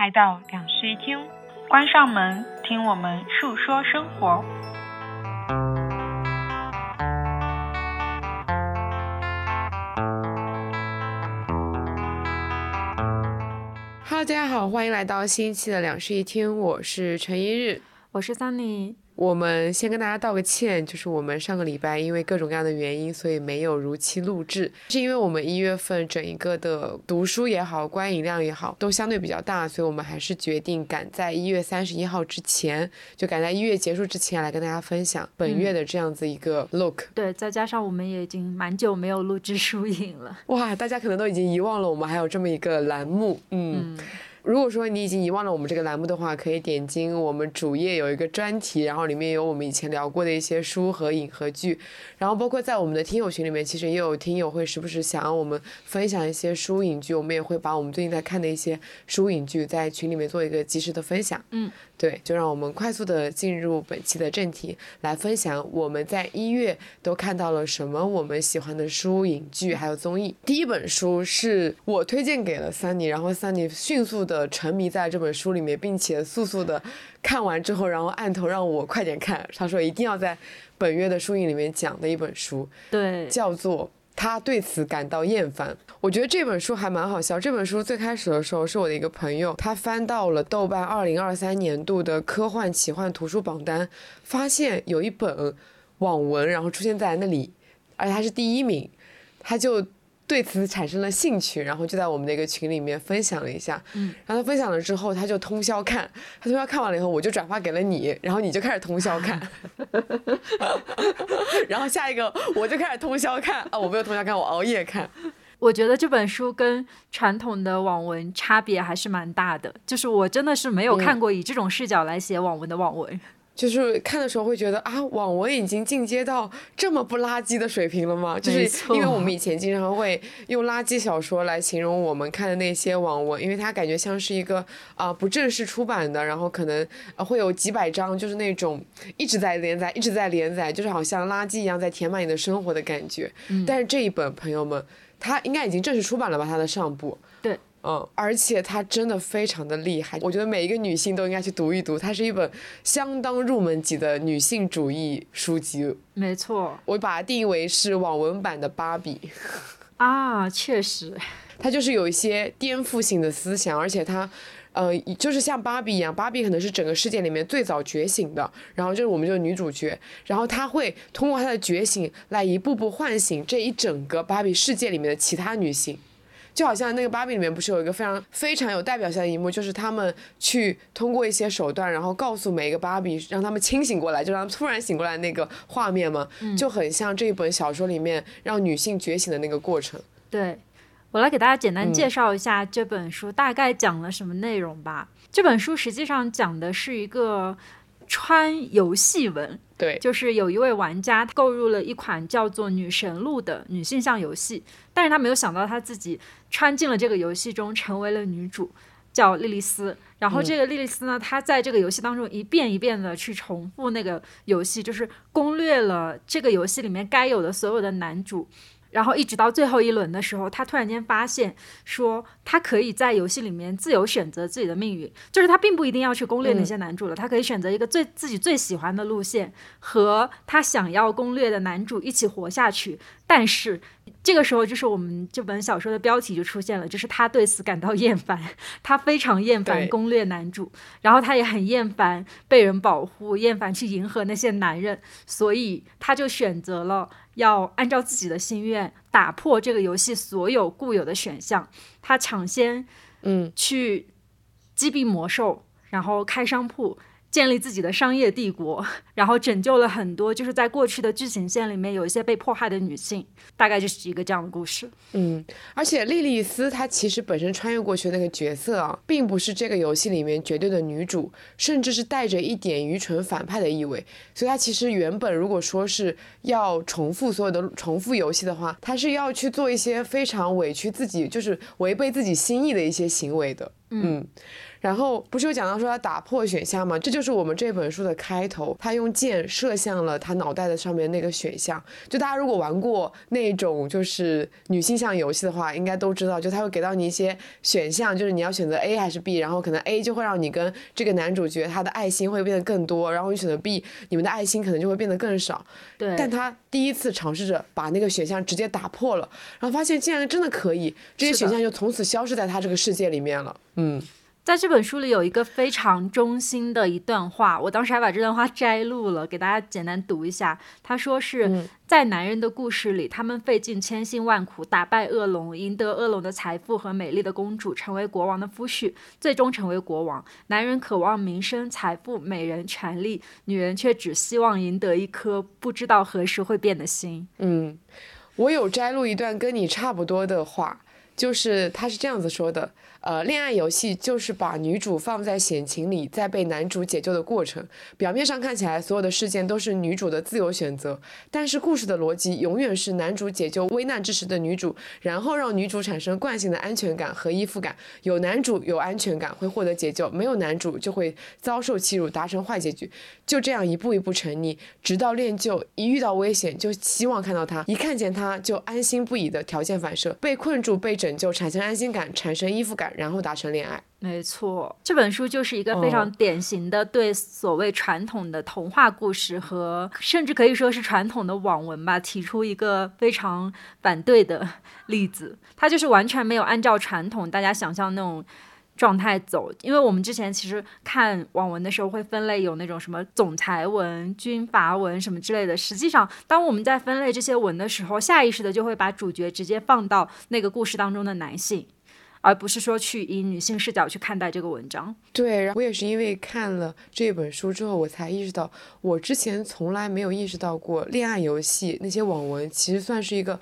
来到两室一厅，关上门，听我们述说生活。Hello，大家好，欢迎来到新一期的两室一厅，我是陈一日，我是 Sunny。我们先跟大家道个歉，就是我们上个礼拜因为各种各样的原因，所以没有如期录制。是因为我们一月份整一个的读书也好，观影量也好，都相对比较大，所以我们还是决定赶在一月三十一号之前，就赶在一月结束之前来跟大家分享本月的这样子一个 look。对，再加上我们也已经蛮久没有录制书影了。哇，大家可能都已经遗忘了我们还有这么一个栏目。嗯。如果说你已经遗忘了我们这个栏目的话，可以点进我们主页有一个专题，然后里面有我们以前聊过的一些书和影和剧，然后包括在我们的听友群里面，其实也有听友会时不时想要我们分享一些书影剧，我们也会把我们最近在看的一些书影剧在群里面做一个及时的分享。嗯。对，就让我们快速的进入本期的正题，来分享我们在一月都看到了什么我们喜欢的书、影剧还有综艺。第一本书是我推荐给了 Sunny，然后 Sunny 迅速的沉迷在这本书里面，并且速速的看完之后，然后按头让我快点看。他说一定要在本月的书影里面讲的一本书，对，叫做。他对此感到厌烦。我觉得这本书还蛮好笑。这本书最开始的时候是我的一个朋友，他翻到了豆瓣二零二三年度的科幻奇幻图书榜单，发现有一本网文，然后出现在那里，而且他是第一名，他就。对此产生了兴趣，然后就在我们的一个群里面分享了一下。嗯，然后他分享了之后，他就通宵看。他通宵看完了以后，我就转发给了你，然后你就开始通宵看。然后下一个我就开始通宵看啊！我没有通宵看，我熬夜看。我觉得这本书跟传统的网文差别还是蛮大的，就是我真的是没有看过以这种视角来写网文的网文。就是看的时候会觉得啊，网文已经进阶到这么不垃圾的水平了吗？就是因为我们以前经常会用垃圾小说来形容我们看的那些网文，因为它感觉像是一个啊不正式出版的，然后可能会有几百章，就是那种一直在连载，一直在连载，就是好像垃圾一样在填满你的生活的感觉。但是这一本朋友们，它应该已经正式出版了吧？它的上部。对。嗯，而且它真的非常的厉害，我觉得每一个女性都应该去读一读。它是一本相当入门级的女性主义书籍。没错，我把它定义为是网文版的芭比。啊，确实，它就是有一些颠覆性的思想，而且它，呃，就是像芭比一样，芭比可能是整个世界里面最早觉醒的。然后就是我们就是女主角，然后她会通过她的觉醒来一步步唤醒这一整个芭比世界里面的其他女性。就好像那个芭比里面不是有一个非常非常有代表性的一幕，就是他们去通过一些手段，然后告诉每一个芭比，让他们清醒过来，就让他们突然醒过来那个画面嘛，就很像这一本小说里面让女性觉醒的那个过程。对，我来给大家简单介绍一下这本书大概讲了什么内容吧。这本书实际上讲的是一个。穿游戏文，对，就是有一位玩家购入了一款叫做《女神录》的女性向游戏，但是他没有想到他自己穿进了这个游戏中，成为了女主，叫莉莉丝。然后这个莉莉丝呢，她在这个游戏当中一遍一遍的去重复那个游戏，就是攻略了这个游戏里面该有的所有的男主。然后一直到最后一轮的时候，他突然间发现，说他可以在游戏里面自由选择自己的命运，就是他并不一定要去攻略那些男主了，他可以选择一个最自己最喜欢的路线，和他想要攻略的男主一起活下去。但是这个时候，就是我们这本小说的标题就出现了，就是他对此感到厌烦，他非常厌烦攻略男主，然后他也很厌烦被人保护，厌烦去迎合那些男人，所以他就选择了。要按照自己的心愿打破这个游戏所有固有的选项，他抢先，嗯，去击毙魔兽，然后开商铺。建立自己的商业帝国，然后拯救了很多就是在过去的剧情线里面有一些被迫害的女性，大概就是一个这样的故事。嗯，而且莉莉丝她其实本身穿越过去的那个角色啊，并不是这个游戏里面绝对的女主，甚至是带着一点愚蠢反派的意味。所以她其实原本如果说是要重复所有的重复游戏的话，她是要去做一些非常委屈自己，就是违背自己心意的一些行为的。嗯，然后不是有讲到说他打破选项吗？这就是我们这本书的开头，他用箭射向了他脑袋的上面那个选项。就大家如果玩过那种就是女性向游戏的话，应该都知道，就他会给到你一些选项，就是你要选择 A 还是 B，然后可能 A 就会让你跟这个男主角他的爱心会变得更多，然后你选择 B，你们的爱心可能就会变得更少。对，但他第一次尝试着把那个选项直接打破了，然后发现竟然真的可以，这些选项就从此消失在他这个世界里面了。嗯。在这本书里有一个非常中心的一段话，我当时还把这段话摘录了，给大家简单读一下。他说是、嗯在男人的故事里，他们费尽千辛万苦打败恶龙，赢得恶龙的财富和美丽的公主，成为国王的夫婿，最终成为国王。男人渴望名声、财富、美人、权利，女人却只希望赢得一颗不知道何时会变的心。嗯，我有摘录一段跟你差不多的话，就是他是这样子说的：，呃，恋爱游戏就是把女主放在险情里，再被男主解救的过程。表面上看起来，所有的事件都是女主的自由选择，但是故事的逻辑永远是男主解救危难之时的女主，然后让女主产生惯性的安全感和依附感。有男主有安全感会获得解救，没有男主就会遭受欺辱，达成坏结局。就这样一步一步沉溺，直到练就，一遇到危险就希望看到他，一看见他就安心不已的条件反射，被困住、被拯救，产生安心感，产生依附感，然后达成恋爱。没错，这本书就是一个非常哦典型的对所谓传统的童话故事和甚至可以说是传统的网文吧，提出一个非常反对的 例子。它就是完全没有按照传统大家想象那种。状态走，因为我们之前其实看网文的时候会分类有那种什么总裁文、军阀文什么之类的。实际上，当我们在分类这些文的时候，下意识的就会把主角直接放到那个故事当中的男性。而不是说去以女性视角去看待这个文章。对，然后我也是因为看了这本书之后，我才意识到，我之前从来没有意识到过，恋爱游戏那些网文其实算是一个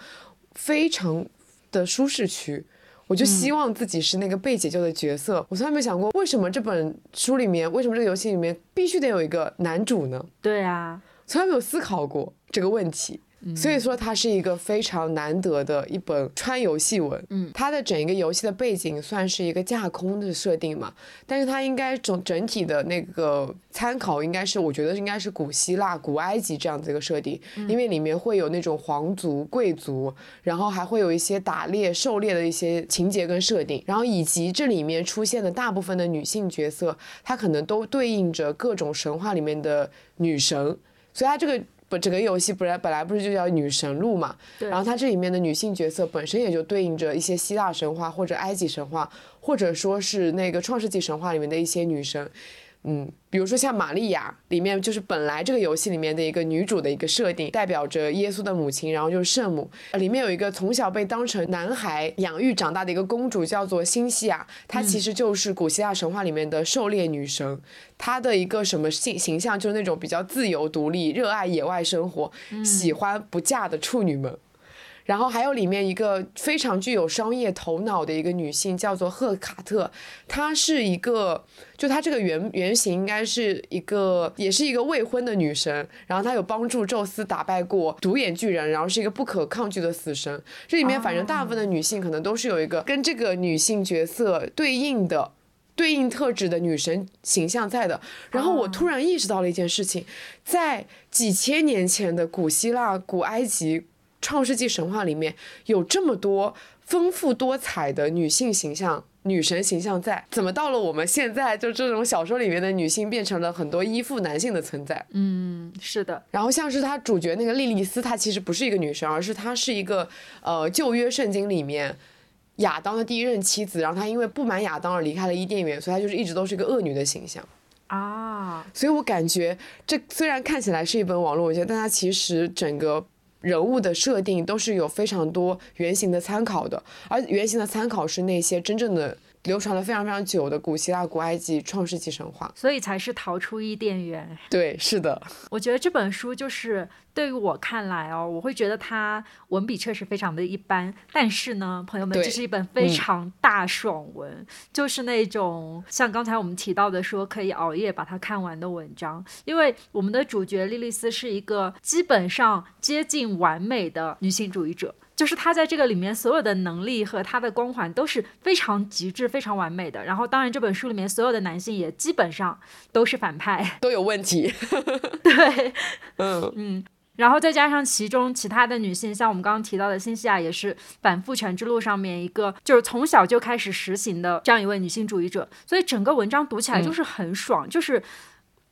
非常的舒适区。我就希望自己是那个被解救的角色。我从来没想过，为什么这本书里面，为什么这个游戏里面必须得有一个男主呢？对啊，从来没有思考过这个问题。所以说，它是一个非常难得的一本穿游戏文。嗯，它的整一个游戏的背景算是一个架空的设定嘛，但是它应该整整体的那个参考应该是，我觉得应该是古希腊、古埃及这样子一个设定，因为里面会有那种皇族、贵族，然后还会有一些打猎、狩猎的一些情节跟设定，然后以及这里面出现的大部分的女性角色，它可能都对应着各种神话里面的女神，所以它这个。不，整个游戏本来本来不是就叫女神路嘛，然后它这里面的女性角色本身也就对应着一些希腊神话或者埃及神话，或者说是那个创世纪神话里面的一些女神。嗯，比如说像玛利亚，里面就是本来这个游戏里面的一个女主的一个设定，代表着耶稣的母亲，然后就是圣母。里面有一个从小被当成男孩养育长大的一个公主，叫做辛西娅，她其实就是古希腊神话里面的狩猎女神。她的一个什么形形象，就是那种比较自由独立、热爱野外生活、喜欢不嫁的处女们。然后还有里面一个非常具有商业头脑的一个女性，叫做赫卡特，她是一个，就她这个原原型应该是一个，也是一个未婚的女神，然后她有帮助宙斯打败过独眼巨人，然后是一个不可抗拒的死神。这里面反正大部分的女性可能都是有一个跟这个女性角色对应的。对应特质的女神形象在的，然后我突然意识到了一件事情，在几千年前的古希腊、古埃及、创世纪神话里面，有这么多丰富多彩的女性形象、女神形象在，怎么到了我们现在，就这种小说里面的女性变成了很多依附男性的存在？嗯，是的，然后像是他主角那个莉莉丝，她其实不是一个女神，而是她是一个呃旧约圣经里面亚当的第一任妻子，然后她因为不满亚当而离开了伊甸园，所以她就是一直都是一个恶女的形象。啊，所以我感觉这虽然看起来是一本网络文学，但它其实整个人物的设定都是有非常多原型的参考的，而原型的参考是那些真正的流传了非常非常久的古希腊、古埃及、创世纪神话。所以才是逃出伊甸园。对，是的，我觉得这本书就是对于我看来哦，我会觉得它文笔确实非常的一般，但是呢，朋友们，这是一本非常大爽文，就是那种像刚才我们提到的说可以熬夜把它看完的文章。因为我们的主角莉莉丝是一个基本上接近完美的女性主义者。就是他在这个里面所有的能力和他的光环都是非常极致、非常完美的。然后，当然这本书里面所有的男性也基本上都是反派，都有问题。对，嗯嗯。然后再加上其中其他的女性，像我们刚刚提到的辛西娅，也是反父权之路上面一个就是从小就开始实行的这样一位女性主义者，所以整个文章读起来就是很爽，就是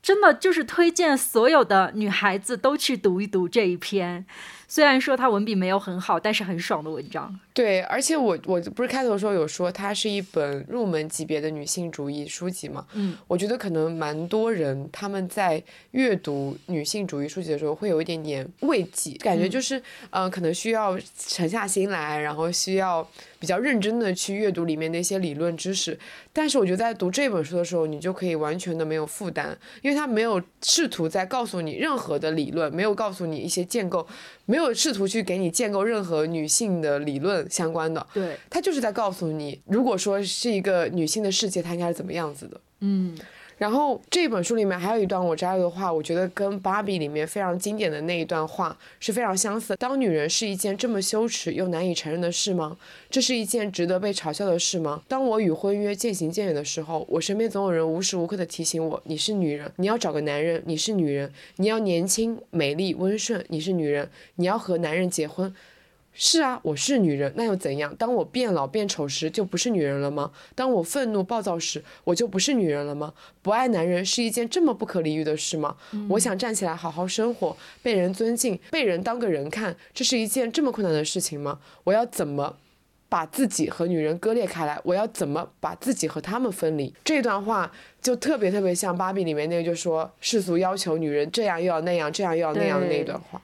真的就是推荐所有的女孩子都去读一读这一篇。虽然说它文笔没有很好，但是很爽的文章。对，而且我我不是开头的时候有说它是一本入门级别的女性主义书籍嘛？嗯，我觉得可能蛮多人他们在阅读女性主义书籍的时候会有一点点畏惧，感觉就是，嗯，可能需要沉下心来，然后需要比较认真的去阅读里面的一些理论知识。但是我觉得在读这本书的时候，你就可以完全的没有负担，因为它没有试图在告诉你任何的理论，没有告诉你一些建构。没有试图去给你建构任何女性的理论相关的，对，他就是在告诉你，如果说是一个女性的世界，它应该是怎么样子的，嗯。然后这本书里面还有一段我摘了的话，我觉得跟《芭比》里面非常经典的那一段话是非常相似。当女人是一件这么羞耻又难以承认的事吗？这是一件值得被嘲笑的事吗？当我与婚约渐行渐远的时候，我身边总有人无时无刻的提醒我：你是女人，你要找个男人；你是女人，你要年轻、美丽、温顺；你是女人，你要和男人结婚。是啊，我是女人，那又怎样？当我变老变丑时，就不是女人了吗？当我愤怒暴躁时，我就不是女人了吗？不爱男人是一件这么不可理喻的事吗？我想站起来好好生活，被人尊敬，被人当个人看，这是一件这么困难的事情吗？我要怎么把自己和女人割裂开来？我要怎么把自己和他们分离？这段话就特别特别像《芭比》里面那个，就说世俗要求女人这样又要那样，这样又要那样的那一段话。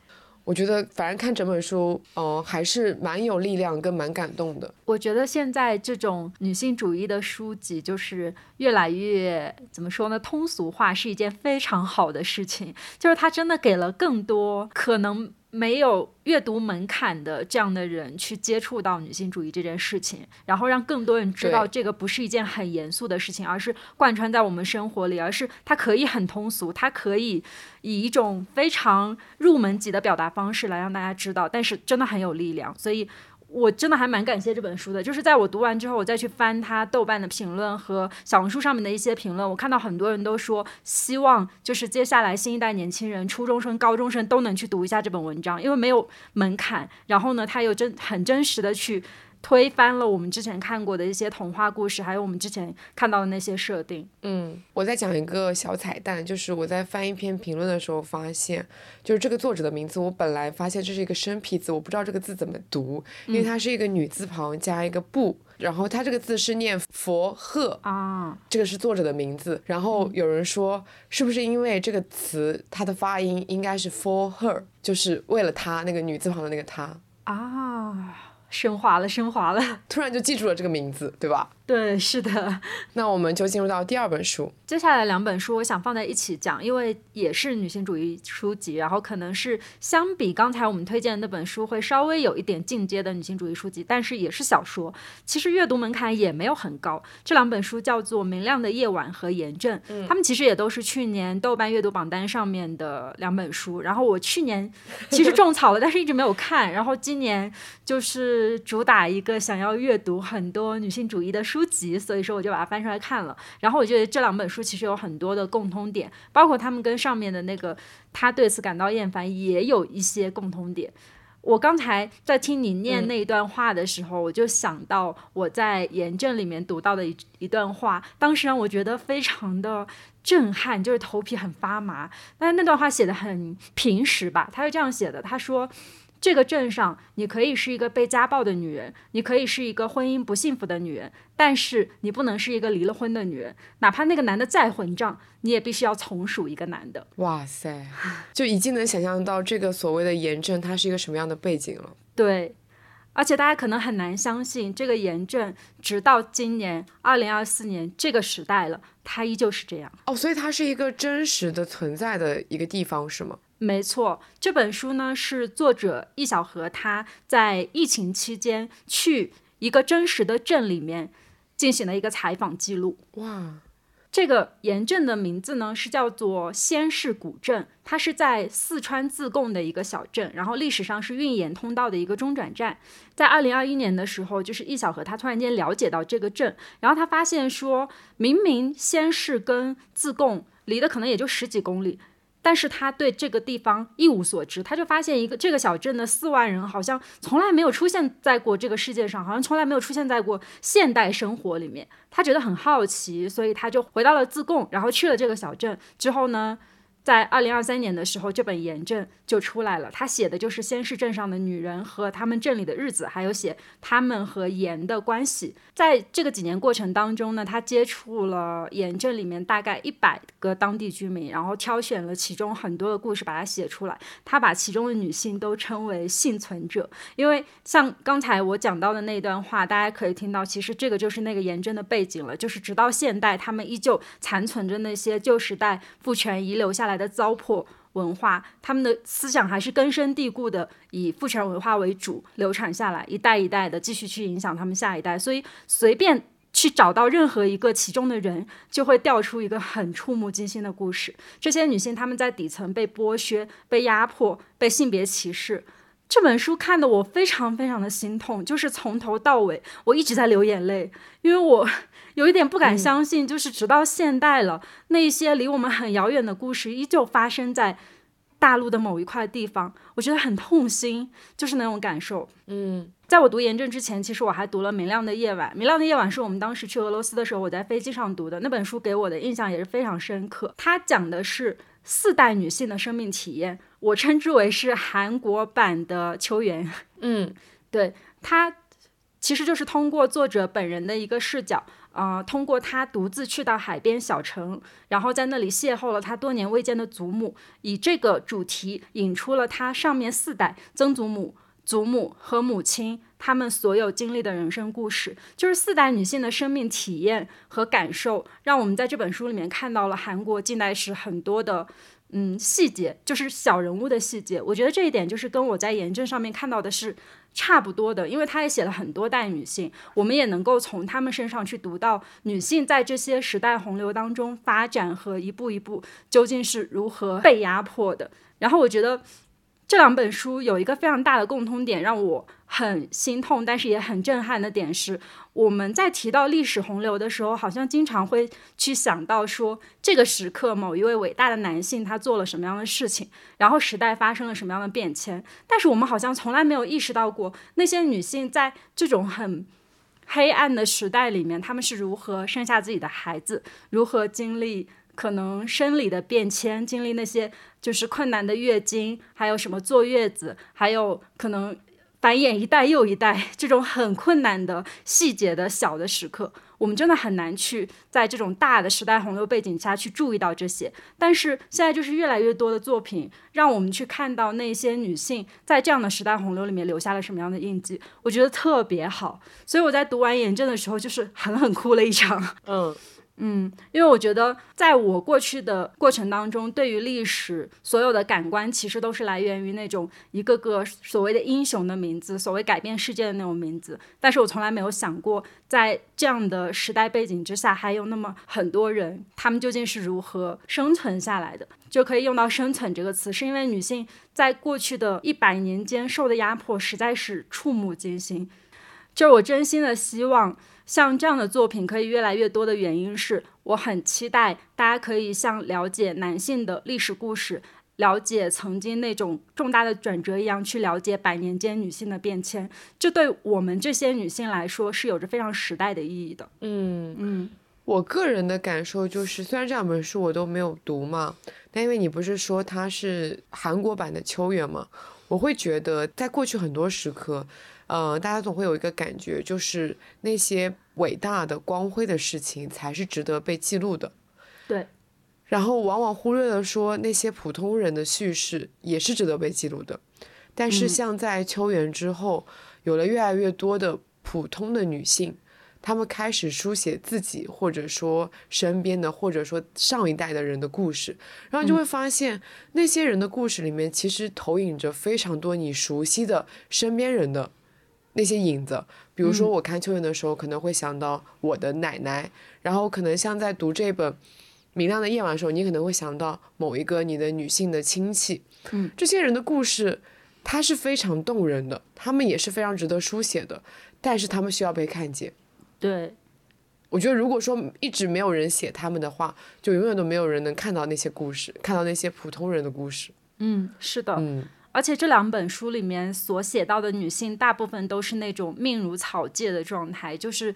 我觉得，反正看整本书，嗯，还是蛮有力量跟蛮感动的。我觉得现在这种女性主义的书籍，就是越来越怎么说呢？通俗化是一件非常好的事情，就是它真的给了更多可能。没有阅读门槛的这样的人去接触到女性主义这件事情，然后让更多人知道这个不是一件很严肃的事情，而是贯穿在我们生活里，而是它可以很通俗，它可以以一种非常入门级的表达方式来让大家知道，但是真的很有力量，所以。我真的还蛮感谢这本书的，就是在我读完之后，我再去翻它豆瓣的评论和小红书上面的一些评论，我看到很多人都说希望就是接下来新一代年轻人、初中生、高中生都能去读一下这本文章，因为没有门槛，然后呢，他又真很真实的去。推翻了我们之前看过的一些童话故事，还有我们之前看到的那些设定。嗯，我在讲一个小彩蛋，就是我在翻一篇评论的时候发现，就是这个作者的名字，我本来发现这是一个生僻字，我不知道这个字怎么读，因为它是一个女字旁加一个不，然后它这个字是念佛鹤啊，这个是作者的名字。然后有人说，是不是因为这个词它的发音应该是 for her，就是为了她那个女字旁的那个她啊。升华了，升华了，突然就记住了这个名字，对吧？对，是的。那我们就进入到第二本书。接下来两本书，我想放在一起讲，因为也是女性主义书籍，然后可能是相比刚才我们推荐的那本书，会稍微有一点进阶的女性主义书籍，但是也是小说。其实阅读门槛也没有很高。这两本书叫做《明亮的夜晚》和《炎症》，他们其实也都是去年豆瓣阅读榜单上面的两本书。然后我去年其实种草了，但是一直没有看。然后今年就是主打一个想要阅读很多女性主义的书。书籍，所以说我就把它翻出来看了。然后我觉得这两本书其实有很多的共通点，包括他们跟上面的那个他对此感到厌烦也有一些共通点。我刚才在听你念那一段话的时候，我就想到我在炎症里面读到的一一段话，当时让我觉得非常的震撼，就是头皮很发麻。但是那段话写的很平实吧？他是这样写的，他说。这个镇上，你可以是一个被家暴的女人，你可以是一个婚姻不幸福的女人，但是你不能是一个离了婚的女人。哪怕那个男的再混账，你也必须要从属一个男的。哇塞，就已经能想象到这个所谓的炎症，它是一个什么样的背景了。对，而且大家可能很难相信，这个炎症直到今年二零二四年这个时代了，它依旧是这样。哦，所以它是一个真实的存在的一个地方，是吗？没错，这本书呢是作者易小荷他在疫情期间去一个真实的镇里面进行了一个采访记录。哇，这个盐镇的名字呢是叫做仙市古镇，它是在四川自贡的一个小镇，然后历史上是运盐通道的一个中转站。在二零二一年的时候，就是易小河他突然间了解到这个镇，然后他发现说，明明仙市跟自贡离的可能也就十几公里。但是他对这个地方一无所知，他就发现一个这个小镇的四万人好像从来没有出现在过这个世界上，好像从来没有出现在过现代生活里面。他觉得很好奇，所以他就回到了自贡，然后去了这个小镇。之后呢？在二零二三年的时候，这本《盐镇》就出来了。他写的就是先市镇上的女人和他们镇里的日子，还有写他们和盐的关系。在这个几年过程当中呢，他接触了盐镇里面大概一百个当地居民，然后挑选了其中很多的故事把它写出来。他把其中的女性都称为幸存者，因为像刚才我讲到的那段话，大家可以听到，其实这个就是那个盐镇的背景了。就是直到现代，他们依旧残存着那些旧时代父权遗留下来。来的糟粕文化，他们的思想还是根深蒂固的，以父权文化为主流传下来，一代一代的继续去影响他们下一代。所以随便去找到任何一个其中的人，就会调出一个很触目惊心的故事。这些女性她们在底层被剥削、被压迫、被性别歧视。这本书看得我非常非常的心痛，就是从头到尾我一直在流眼泪，因为我 有一点不敢相信，就是直到现代了，那些离我们很遥远的故事依旧发生在大陆的某一块地方，我觉得很痛心，就是那种感受。嗯，在我读研证之前，其实我还读了《明亮的夜晚》，《明亮的夜晚》是我们当时去俄罗斯的时候，我在飞机上读的那本书，给我的印象也是非常深刻。它讲的是四代女性的生命体验。我称之为是韩国版的秋园，嗯，对，它其实就是通过作者本人的一个视角，呃，通过他独自去到海边小城，然后在那里邂逅了他多年未见的祖母，以这个主题引出了他上面四代曾祖母、祖母和母亲他们所有经历的人生故事，就是四代女性的生命体验和感受，让我们在这本书里面看到了韩国近代史很多的。嗯，细节就是小人物的细节，我觉得这一点就是跟我在研证上面看到的是差不多的，因为他也写了很多代女性，我们也能够从他们身上去读到女性在这些时代洪流当中发展和一步一步究竟是如何被压迫的。然后我觉得。这两本书有一个非常大的共通点，让我很心痛，但是也很震撼的点是，我们在提到历史洪流的时候，好像经常会去想到说，这个时刻某一位伟大的男性他做了什么样的事情，然后时代发生了什么样的变迁，但是我们好像从来没有意识到过，那些女性在这种很黑暗的时代里面，她们是如何生下自己的孩子，如何经历。可能生理的变迁，经历那些就是困难的月经，还有什么坐月子，还有可能繁衍一代又一代 这种很困难的细节的小的时刻，我们真的很难去在这种大的时代洪流背景下去注意到这些。但是现在就是越来越多的作品，让我们去看到那些女性在这样的时代洪流里面留下了什么样的印记，我觉得特别好。所以我在读完炎症的时候，就是狠狠哭了一场。嗯。嗯，因为我觉得，在我过去的过程当中，对于历史所有的感官，其实都是来源于那种一个个所谓的英雄的名字，所谓改变世界的那种名字。但是我从来没有想过，在这样的时代背景之下，还有那么很多人，他们究竟是如何生存下来的？就可以用到“生存”这个词，是因为女性在过去的一百年间受的压迫实在是触目惊心。就是我真心的希望。像这样的作品可以越来越多的原因是我很期待大家可以像了解男性的历史故事，了解曾经那种重大的转折一样去了解百年间女性的变迁。这对我们这些女性来说是有着非常时代的意义的。嗯嗯，我个人的感受就是，虽然这两本书我都没有读嘛，但因为你不是说它是韩国版的秋园嘛，我会觉得在过去很多时刻。呃，大家总会有一个感觉，就是那些伟大的、光辉的事情才是值得被记录的。对。然后往往忽略了说那些普通人的叙事也是值得被记录的。但是像在秋园之后，有了越来越多的普通的女性，她们开始书写自己，或者说身边的，或者说上一代的人的故事，然后就会发现那些人的故事里面，其实投影着非常多你熟悉的身边人的。那些影子。比如说，我看秋园的时候，可能会想到我的奶奶，然后可能像在读这本《明亮的夜晚》的时候，你可能会想到某一个你的女性的亲戚。嗯，这些人的故事，它是非常动人的，他们也是非常值得书写的，但是他们需要被看见。对，我觉得，如果说一直没有人写他们的话，就永远都没有人能看到那些故事，看到那些普通人的故事。嗯，是的。嗯，而且这两本书里面所写到的女性，大部分都是那种命如草芥的状态，就是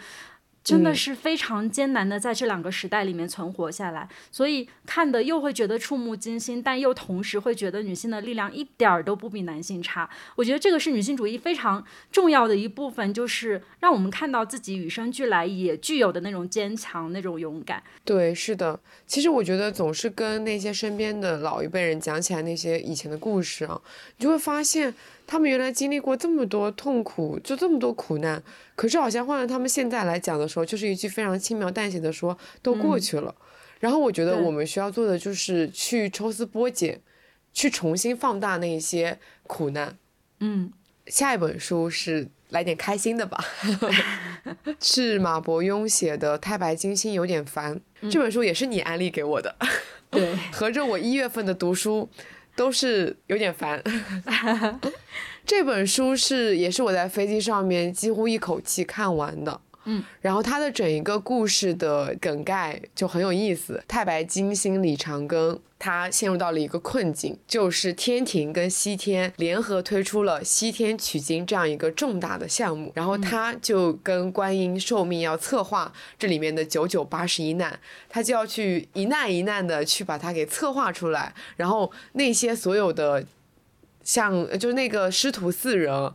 真的是非常艰难的在这两个时代里面存活下来。所以看的又会觉得触目惊心，但又同时会觉得女性的力量一点儿都不比男性差。我觉得这个是女性主义非常重要的一部分，就是让我们看到自己与生俱来也具有的那种坚强、那种勇敢。对，是的。其实我觉得总是跟那些身边的老一辈人讲起来那些以前的故事啊，你就会发现他们原来经历过这么多痛苦，就这么多苦难，可是好像换了他们现在来讲的时候，就是一句非常轻描淡写的说都过去了。然后我觉得我们需要做的就是去抽丝剥茧，去重新放大那些苦难。嗯，下一本书是来点开心的吧，是马伯庸写的《太白金星有点烦》。这本书也是你安利给我的，对，合着我一月份的读书都是有点烦。这本书是也是我在飞机上面几乎一口气看完的。嗯，然后他的整一个故事的梗概就很有意思。太白金星李长庚他陷入到了一个困境，就是天庭跟西天联合推出了西天取经这样一个重大的项目，然后他就跟观音受命要策划这里面的九九八十一难，他就要去一难一难的去把它给策划出来，然后那些所有的像就是那个师徒四人。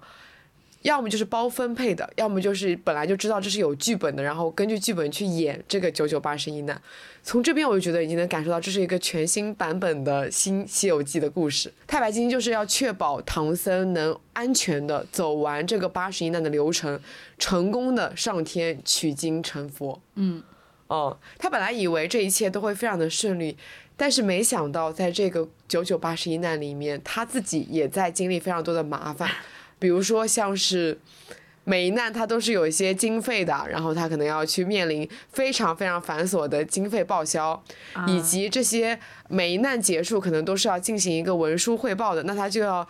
要么就是包分配的，要么就是本来就知道这是有剧本的，然后根据剧本去演这个九九八十一难。从这边我就觉得已经能感受到这是一个全新版本的新《西游记》的故事。太白金星就是要确保唐僧能安全的走完这个八十一难的流程，成功的上天取经成佛。嗯，哦，他本来以为这一切都会非常的顺利，但是没想到在这个九九八十一难里面，他自己也在经历非常多的麻烦。比如说像是每一难他都是有一些经费的，然后他可能要去面临非常非常繁琐的经费报销，以及这些每一难结束可能都是要进行一个文书汇报的，那他就要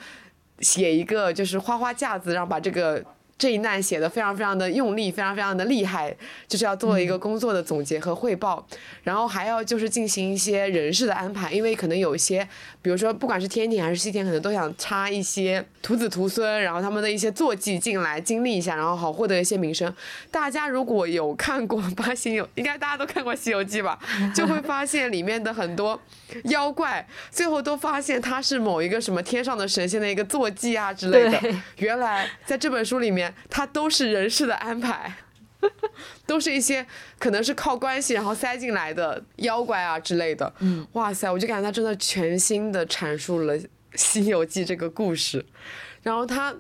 写一个就是花花架子，然后把这个。这一难写的非常非常的用力，非常非常的厉害，就是要做一个工作的总结和汇报，然后还要就是进行一些人事的安排，因为可能有一些，比如说不管是天庭还是西天，可能都想插一些徒子徒孙，然后他们的一些坐骑进来经历一下，然后好获得一些名声。大家如果有看过《八星游》，应该大家都看过《西游记》吧，就会发现里面的很多妖怪，最后都发现他是某一个什么天上的神仙的一个坐骑啊之类的。原来在这本书里面，它都是人事的安排，都是一些可能是靠关系然后塞进来的妖怪啊之类的。嗯，哇塞，我就感觉他真的全新的阐述了《西游记》这个故事，然后他。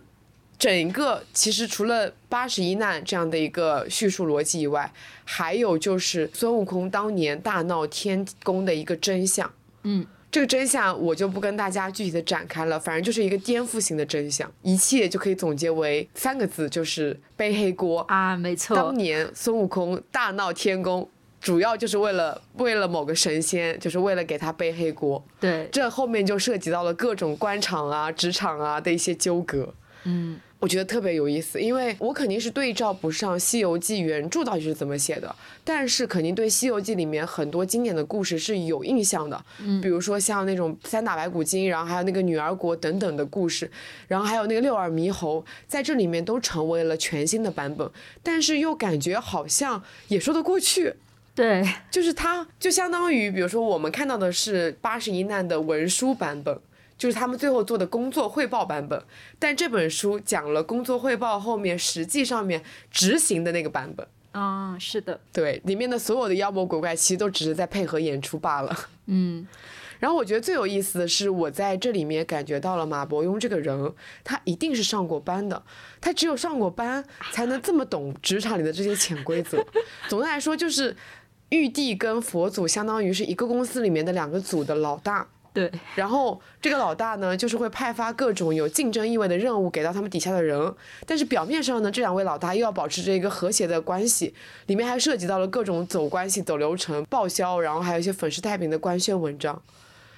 整个其实除了八十一难这样的一个叙述逻辑以外，还有就是孙悟空当年大闹天宫的一个真相。嗯，这个真相我就不跟大家具体的展开了，反正就是一个颠覆性的真相，一切就可以总结为三个字，就是背黑锅。啊，没错当，年孙悟空大闹天宫，主要就是为了为了某个神仙，就是为了给他背黑锅。对，这后面就涉及到了各种官场啊、职场啊的一些纠葛。嗯，我觉得特别有意思，因为我肯定是对照不上《西游记》原著到底是怎么写的，但是肯定对《西游记》里面很多经典的故事是有印象的。嗯，比如说像那种三打白骨精，然后还有那个女儿国等等的故事，然后还有那个六耳猕猴，在这里面都成为了全新的版本，但是又感觉好像也说得过去。对，就是它就相当于，比如说我们看到的是八十一难的文书版本，就是他们最后做的工作汇报版本，但这本书讲了工作汇报后面实际上面执行的那个版本。嗯，是的，对，里面的所有的妖魔鬼怪其实都只是在配合演出罢了。嗯，然后我觉得最有意思的是，我在这里面感觉到了马伯庸这个人，他一定是上过班的，他只有上过班才能这么懂职场里的这些潜规则。总的来说，就是玉帝跟佛祖相当于是一个公司里面的两个组的老大。对，然后这个老大呢，就是会派发各种有竞争意味的任务给到他们底下的人，但是表面上呢，这两位老大又要保持着一个和谐的关系，里面还涉及到了各种走关系、走流程、报销，然后还有一些粉饰太平的官宣文章，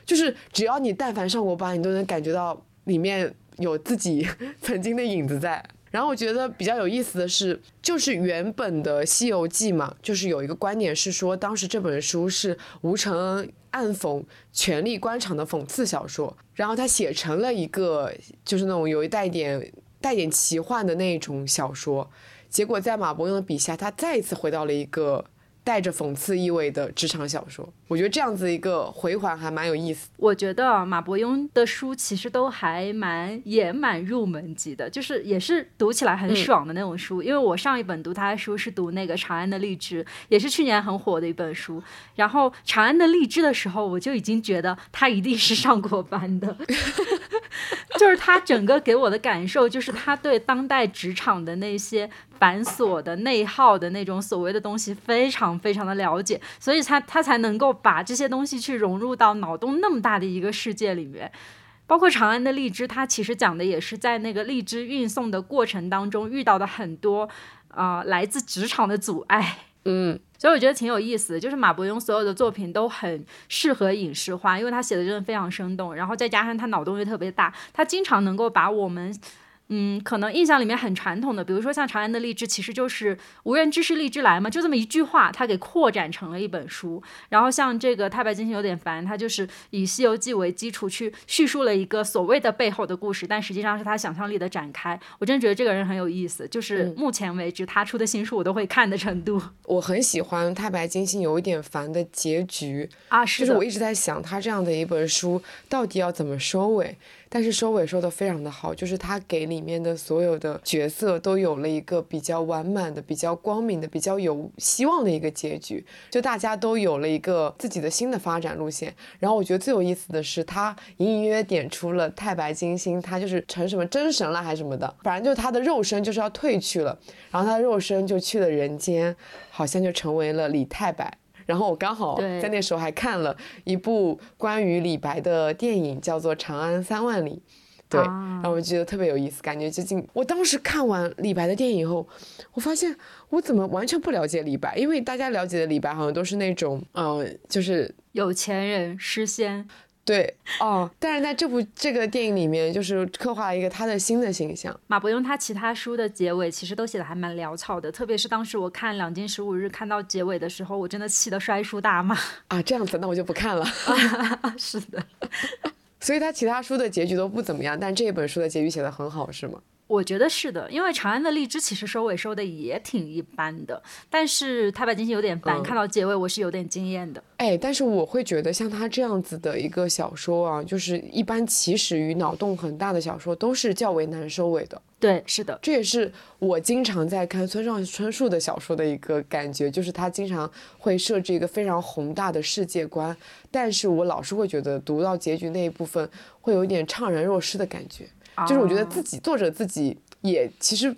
就是只要你但凡上过班，你都能感觉到里面有自己 曾经的影子在。然后我觉得比较有意思的是，就是原本的《西游记》嘛，就是有一个观点是说，当时这本书是吴承恩暗讽权力官场的讽刺小说，然后他写成了一个就是那种有一带点带点奇幻的那种小说，结果在马伯庸的笔下，他再一次回到了一个。带着讽刺意味的职场小说，我觉得这样子一个回环还蛮有意思。我觉得马伯庸的书其实都还蛮也蛮入门级的，就是也是读起来很爽的那种书。因为我上一本读他的书是读那个《长安的荔枝》，也是去年很火的一本书。然后《长安的荔枝》的时候，我就已经觉得他一定是上过班的，就是他整个给我的感受，就是他对当代职场的那些。繁琐的内耗的那种所谓的东西，非常非常的了解，所以他他才能够把这些东西去融入到脑洞那么大的一个世界里面。包括长安的荔枝，它其实讲的也是在那个荔枝运送的过程当中遇到的很多啊来自职场的阻碍。嗯，所以我觉得挺有意思的，就是马伯庸所有的作品都很适合影视化，因为他写的真的非常生动，然后再加上他脑洞又特别大，他经常能够把我们。嗯，可能印象里面很传统的，比如说像《长安的荔枝》，其实就是“无人知是荔枝来”嘛，就这么一句话，它给扩展成了一本书。然后像这个《太白金星有点烦》，它就是以《西游记》为基础去叙述了一个所谓的背后的故事，但实际上是他想象力的展开。我真觉得这个人很有意思，就是目前为止他出的新书我都会看的程度。我很喜欢《太白金星有一点烦》的结局啊，就是我一直在想，他这样的一本书到底要怎么收尾。但是收尾收的非常的好，就是他给里面的所有的角色都有了一个比较完满的、比较光明的、比较有希望的一个结局，就大家都有了一个自己的新的发展路线。然后我觉得最有意思的是，他隐隐约约点出了太白金星，他就是成什么真神了还是什么的，反正就他的肉身就是要退去了，然后他的肉身就去了人间，好像就成为了李太白。然后我刚好在那时候还看了一部关于李白的电影，叫做《长安三万里》，对，然后我觉得特别有意思，感觉最近我当时看完李白的电影以后，我发现我怎么完全不了解李白，因为大家了解的李白好像都是那种，嗯，就是有钱人诗仙。对哦，但是在这部这个电影里面，就是刻画了一个他的新的形象。马伯庸他其他书的结尾其实都写的还蛮潦草的，特别是当时我看《两京十五日》看到结尾的时候，我真的气得摔书大骂啊！这样子，那我就不看了。是的，所以他其他书的结局都不怎么样，但这一本书的结局写的很好，是吗？我觉得是的，因为长安的荔枝其实收尾收的也挺一般的，但是太白金星有点烦，看到结尾我是有点惊艳的。哎，但是我会觉得像他这样子的一个小说啊，就是一般起始于脑洞很大的小说都是较为难收尾的。对，是的，这也是我经常在看村上春树的小说的一个感觉，就是他经常会设置一个非常宏大的世界观，但是我老是会觉得读到结局那一部分会有一点怅然若失的感觉。就是我觉得自己作者自己也其实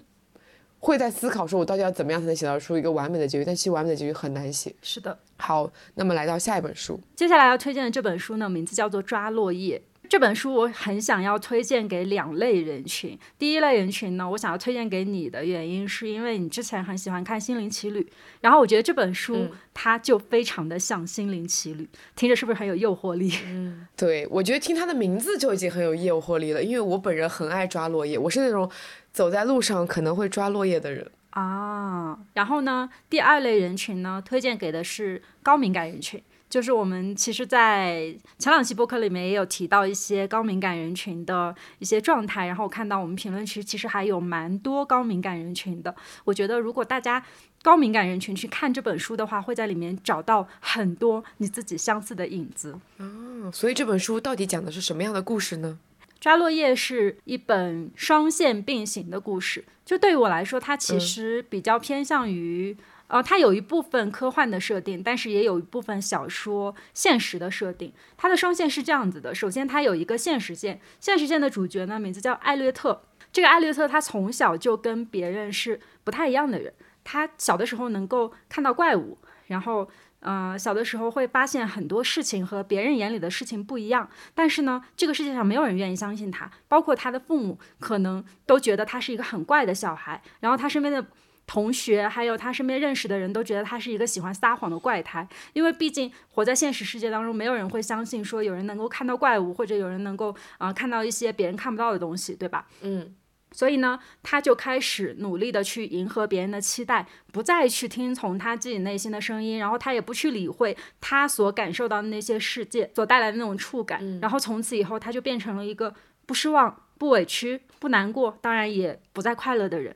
会在思考，说我到底要怎么样才能写到出一个完美的结局？但其实完美的结局很难写。是的。好，那么来到下一本书，接下来要推荐的这本书呢，名字叫做《抓落叶》。这本书我很想要推荐给两类人群。第一类人群呢，我想要推荐给你的原因，是因为你之前很喜欢看《心灵奇旅》，然后我觉得这本书它就非常的像《心灵奇旅》，听着是不是很有诱惑力？嗯，对，我觉得听它的名字就已经很有诱惑力了，因为我本人很爱抓落叶，我是那种走在路上可能会抓落叶的人啊。然后呢，第二类人群呢，推荐给的是高敏感人群。就是我们其实，在前两期播客里面也有提到一些高敏感人群的一些状态，然后我看到我们评论区其实还有蛮多高敏感人群的。我觉得如果大家高敏感人群去看这本书的话，会在里面找到很多你自己相似的影子。哦，所以这本书到底讲的是什么样的故事呢？抓落叶是一本双线并行的故事，就对于我来说，它其实比较偏向于。呃，它有一部分科幻的设定，但是也有一部分小说现实的设定。它的双线是这样子的：首先，它有一个现实线，现实线的主角呢，名字叫艾略特。这个艾略特他从小就跟别人是不太一样的人。他小的时候能够看到怪物，然后。呃，小的时候会发现很多事情和别人眼里的事情不一样，但是呢，这个世界上没有人愿意相信他，包括他的父母可能都觉得他是一个很怪的小孩，然后他身边的同学还有他身边认识的人都觉得他是一个喜欢撒谎的怪胎，因为毕竟活在现实世界当中，没有人会相信说有人能够看到怪物，或者有人能够啊、看到一些别人看不到的东西，对吧？嗯所以呢，他就开始努力的去迎合别人的期待，不再去听从他自己内心的声音，然后他也不去理会他所感受到的那些世界所带来的那种触感，然后从此以后，他就变成了一个不失望、不委屈、不难过，当然也不再快乐的人。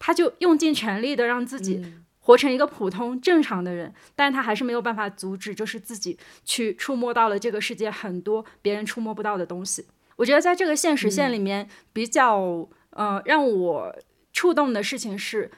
他就用尽全力的让自己活成一个普通正常的人，但是他还是没有办法阻止，就是自己去触摸到了这个世界很多别人触摸不到的东西。我觉得在这个现实线里面，比较呃让我触动的事情是，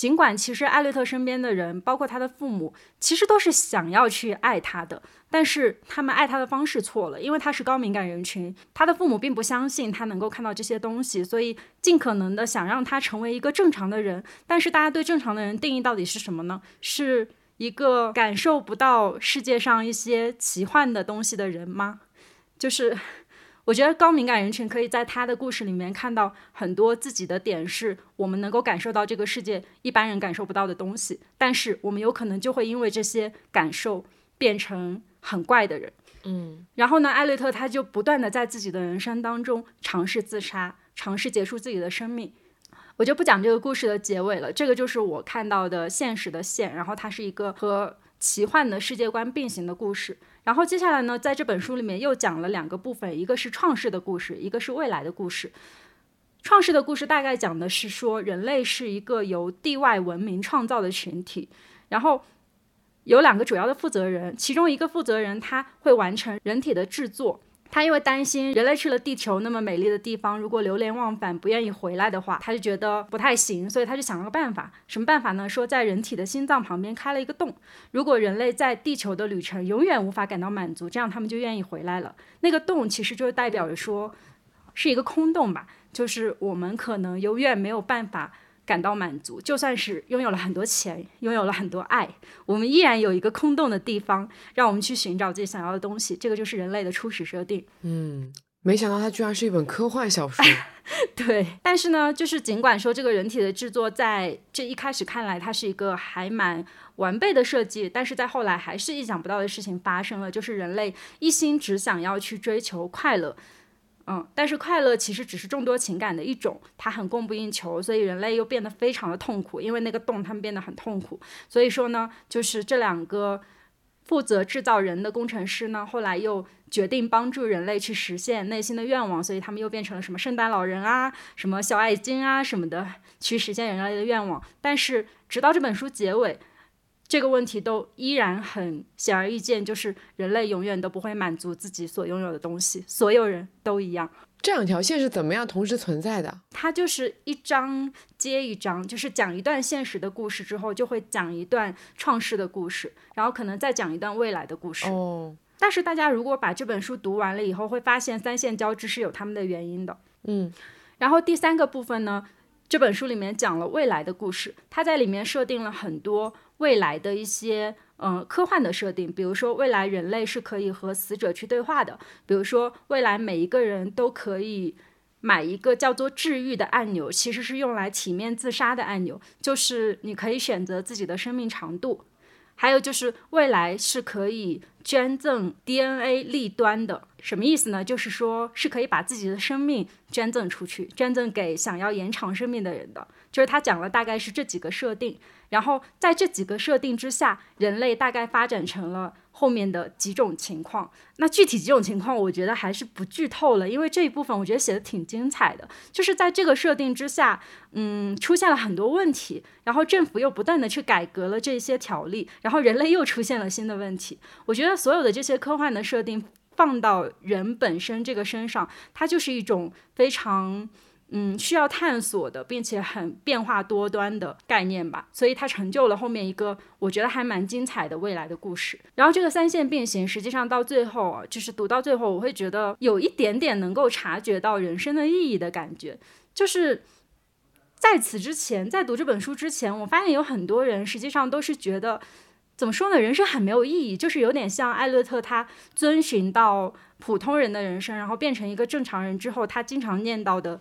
尽管其实艾略特身边的人，包括他的父母，其实都是想要去爱他的，但是他们爱他的方式错了，因为他是高敏感人群，他的父母并不相信他能够看到这些东西，所以尽可能的想让他成为一个正常的人。但是大家对正常的人定义到底是什么呢？是一个感受不到世界上一些奇幻的东西的人吗？就是我觉得高敏感人群可以在他的故事里面看到很多自己的点，是我们能够感受到这个世界一般人感受不到的东西，但是我们有可能就会因为这些感受变成很怪的人。嗯然后呢，艾略特他就不断的在自己的人生当中尝试自杀，尝试结束自己的生命。我就不讲这个故事的结尾了，这个就是我看到的现实的线，然后它是一个和奇幻的世界观并行的故事。然后接下来呢，在这本书里面又讲了两个部分，一个是创世的故事，一个是未来的故事。创世的故事大概讲的是说，人类是一个由地外文明创造的群体，然后有两个主要的负责人，其中一个负责人他会完成人体的制作。他因为担心人类去了地球那么美丽的地方，如果流连忘返不愿意回来的话，他就觉得不太行，所以他就想了个办法。什么办法呢？说在人体的心脏旁边开了一个洞，如果人类在地球的旅程永远无法感到满足，这样他们就愿意回来了。那个洞其实就代表着说是一个空洞吧，就是我们可能永远没有办法感到满足，就算是拥有了很多钱，拥有了很多爱，我们依然有一个空洞的地方，让我们去寻找自己想要的东西。这个就是人类的初始设定。嗯，没想到它居然是一本科幻小说。对，但是呢，就是尽管说这个人体的制作在这一开始看来，它是一个还蛮完备的设计，但是在后来还是意想不到的事情发生了，就是人类一心只想要去追求快乐。嗯，但是快乐其实只是众多情感的一种，它很供不应求，所以人类又变得非常的痛苦，因为那个洞他们变得很痛苦。所以说呢，就是这两个负责制造人的工程师呢，后来又决定帮助人类去实现内心的愿望，所以他们又变成了什么圣诞老人啊、什么小爱精啊什么的，去实现人类的愿望。但是直到这本书结尾，这个问题都依然很显而易见，就是人类永远都不会满足自己所拥有的东西，所有人都一样。这两条线是怎么样同时存在的？它就是一章接一章，就是讲一段现实的故事之后，就会讲一段创世的故事，然后可能再讲一段未来的故事。哦，但是大家如果把这本书读完了以后，会发现三线交织是有他们的原因的。嗯然后第三个部分呢，这本书里面讲了未来的故事，它在里面设定了很多未来的一些嗯科幻的设定，比如说未来人类是可以和死者去对话的，比如说未来每一个人都可以。买一个叫做治愈的按钮，其实是用来体面自杀的按钮，就是你可以选择自己的生命长度。还有就是未来是可以捐赠 DNA 立端的，什么意思呢？就是说是可以把自己的生命捐赠出去，捐赠给想要延长生命的人的。就是他讲了大概是这几个设定，然后在这几个设定之下，人类大概发展成了后面的几种情况。那具体几种情况，我觉得还是不剧透了，因为这一部分我觉得写的挺精彩的。就是在这个设定之下，嗯，出现了很多问题，然后政府又不断的去改革了这些条例，然后人类又出现了新的问题。我觉得所有的这些科幻的设定放到人本身这个身上，它就是一种非常。嗯，需要探索的，并且很变化多端的概念吧，所以它成就了后面一个我觉得还蛮精彩的未来的故事。然后这个三线并行，实际上到最后啊，就是读到最后，我会觉得有一点点能够察觉到人生的意义的感觉。就是在此之前，在读这本书之前，我发现有很多人实际上都是觉得怎么说呢？人生很没有意义，就是有点像艾略特他遵循到普通人的人生，然后变成一个正常人之后，他经常念叨的。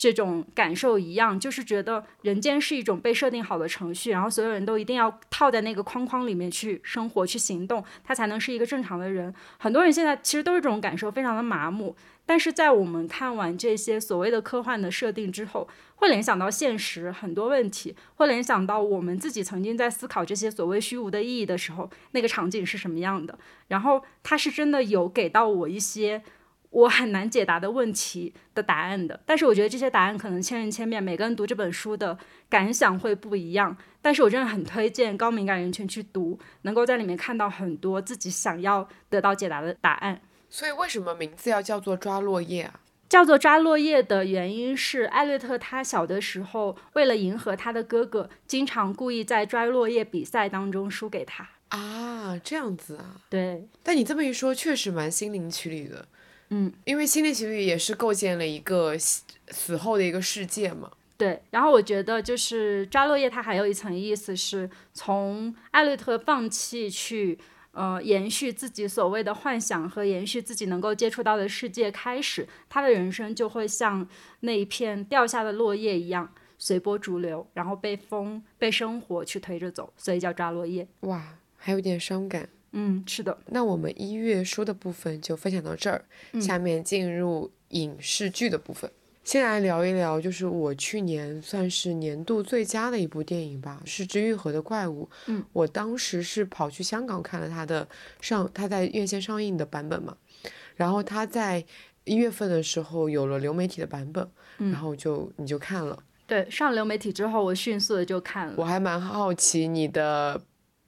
这种感受一样，就是觉得人间是一种被设定好的程序，然后所有人都一定要套在那个框框里面去生活、去行动，他才能是一个正常的人。很多人现在其实都是这种感受，非常的麻木。但是在我们看完这些所谓的科幻的设定之后，会联想到现实很多问题，会联想到我们自己曾经在思考这些所谓虚无的意义的时候，那个场景是什么样的。然后他是真的有给到我一些。我很难解答的问题的答案的，但是我觉得这些答案可能千人千面，每个人读这本书的感想会不一样。但是我真的很推荐高敏感人群去读，能够在里面看到很多自己想要得到解答的答案。所以为什么名字要叫做抓落叶啊？叫做抓落叶的原因是艾略特他小的时候为了迎合他的哥哥，经常故意在抓落叶比赛当中输给他啊，这样子啊？对。但你这么一说，确实蛮心灵奇旅的。嗯，因为《心灵奇旅》也是构建了一个死后的一个世界嘛。对，然后我觉得就是抓落叶，它还有一层意思是从艾略特放弃去呃延续自己所谓的幻想和延续自己能够接触到的世界开始，他的人生就会像那一片掉下的落叶一样随波逐流，然后被风被生活去推着走，所以叫抓落叶。哇，还有点伤感。嗯，是的。那我们一月书的部分就分享到这儿，下面进入影视剧的部分。先来聊一聊，就是我去年算是年度最佳的一部电影吧，是《之愈合的怪物》。嗯，我当时是跑去香港看了它的上，它在院线上映的版本嘛。然后它在一月份的时候有了流媒体的版本，然后就你就看了。对，上流媒体之后，我迅速的就看了。我还蛮好奇你的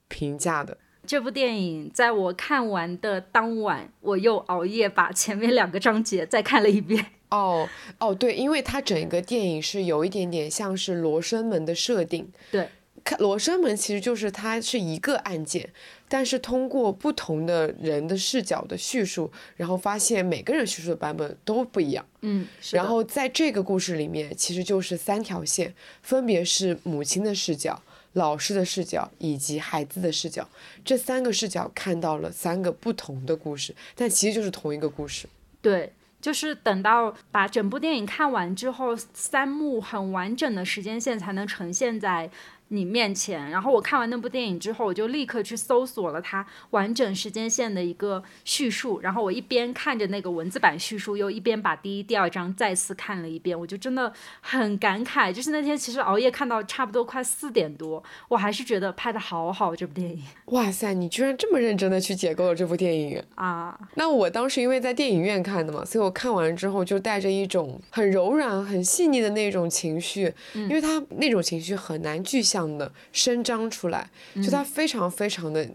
评价的。这部电影在我看完的当晚，我又熬夜把前面两个章节再看了一遍。哦哦，对，因为它整个电影是有一点点像是罗生门的设定。对，看罗生门其实就是它是一个案件，但是通过不同的人的视角的叙述，然后发现每个人叙述的版本都不一样。嗯，然后在这个故事里面，其实就是三条线，分别是母亲的视角。老师的视角以及孩子的视角，这三个视角看到了三个不同的故事，但其实就是同一个故事。对，就是等到把整部电影看完之后，三幕很完整的时间线才能呈现在。你面前，然后我看完那部电影之后，我就立刻去搜索了它完整时间线的一个叙述，然后我一边看着那个文字版叙述，又一边把第一、第二章再次看了一遍，我就真的很感慨。就是那天其实熬夜看到差不多快四点多，我还是觉得拍的好好这部电影。哇塞，你居然这么认真的去解构了这部电影啊！那我当时因为在电影院看的嘛，所以我看完之后就带着一种很柔软、很细腻的那种情绪，因为它那种情绪很难具象。的伸张出来，就它非常非常的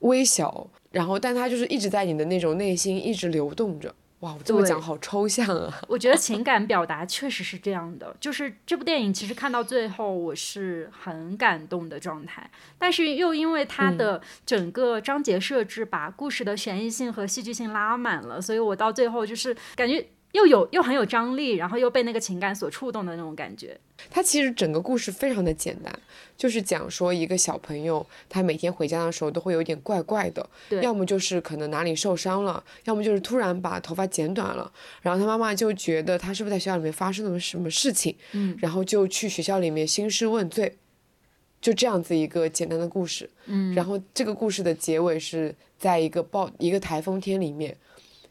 微小，然后但它就是一直在你的那种内心一直流动着。哇，我这么讲好抽象啊！我觉得情感表达确实是这样的，就是这部电影其实看到最后我是很感动的状态，但是又因为它的整个章节设置把故事的悬疑性和戏剧性拉满了，所以我到最后就是感觉。又有又很有张力，然后又被那个情感所触动的那种感觉。它其实整个故事非常的简单，就是讲说一个小朋友，他每天回家的时候都会有点怪怪的，要么就是可能哪里受伤了，要么就是突然把头发剪短了，然后他妈妈就觉得他是不是在学校里面发生了什么事情，嗯，然后就去学校里面兴师问罪，就这样子一个简单的故事，嗯，然后这个故事的结尾是在一个暴一个台风天里面。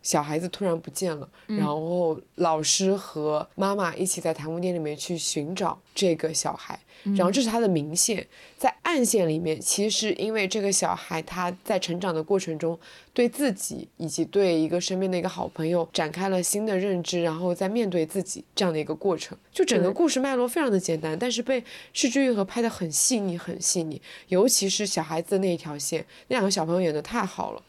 小孩子突然不见了，然后老师和妈妈一起在台风店里面去寻找这个小孩，然后这是他的明线，在暗线里面，其实因为这个小孩他在成长的过程中，对自己以及对一个身边的一个好朋友展开了新的认知，然后在面对自己这样的一个过程，就整个故事脉络非常的简单，但是被视之愈合拍的很细腻很细腻，尤其是小孩子的那一条线，那两个小朋友演的太好了，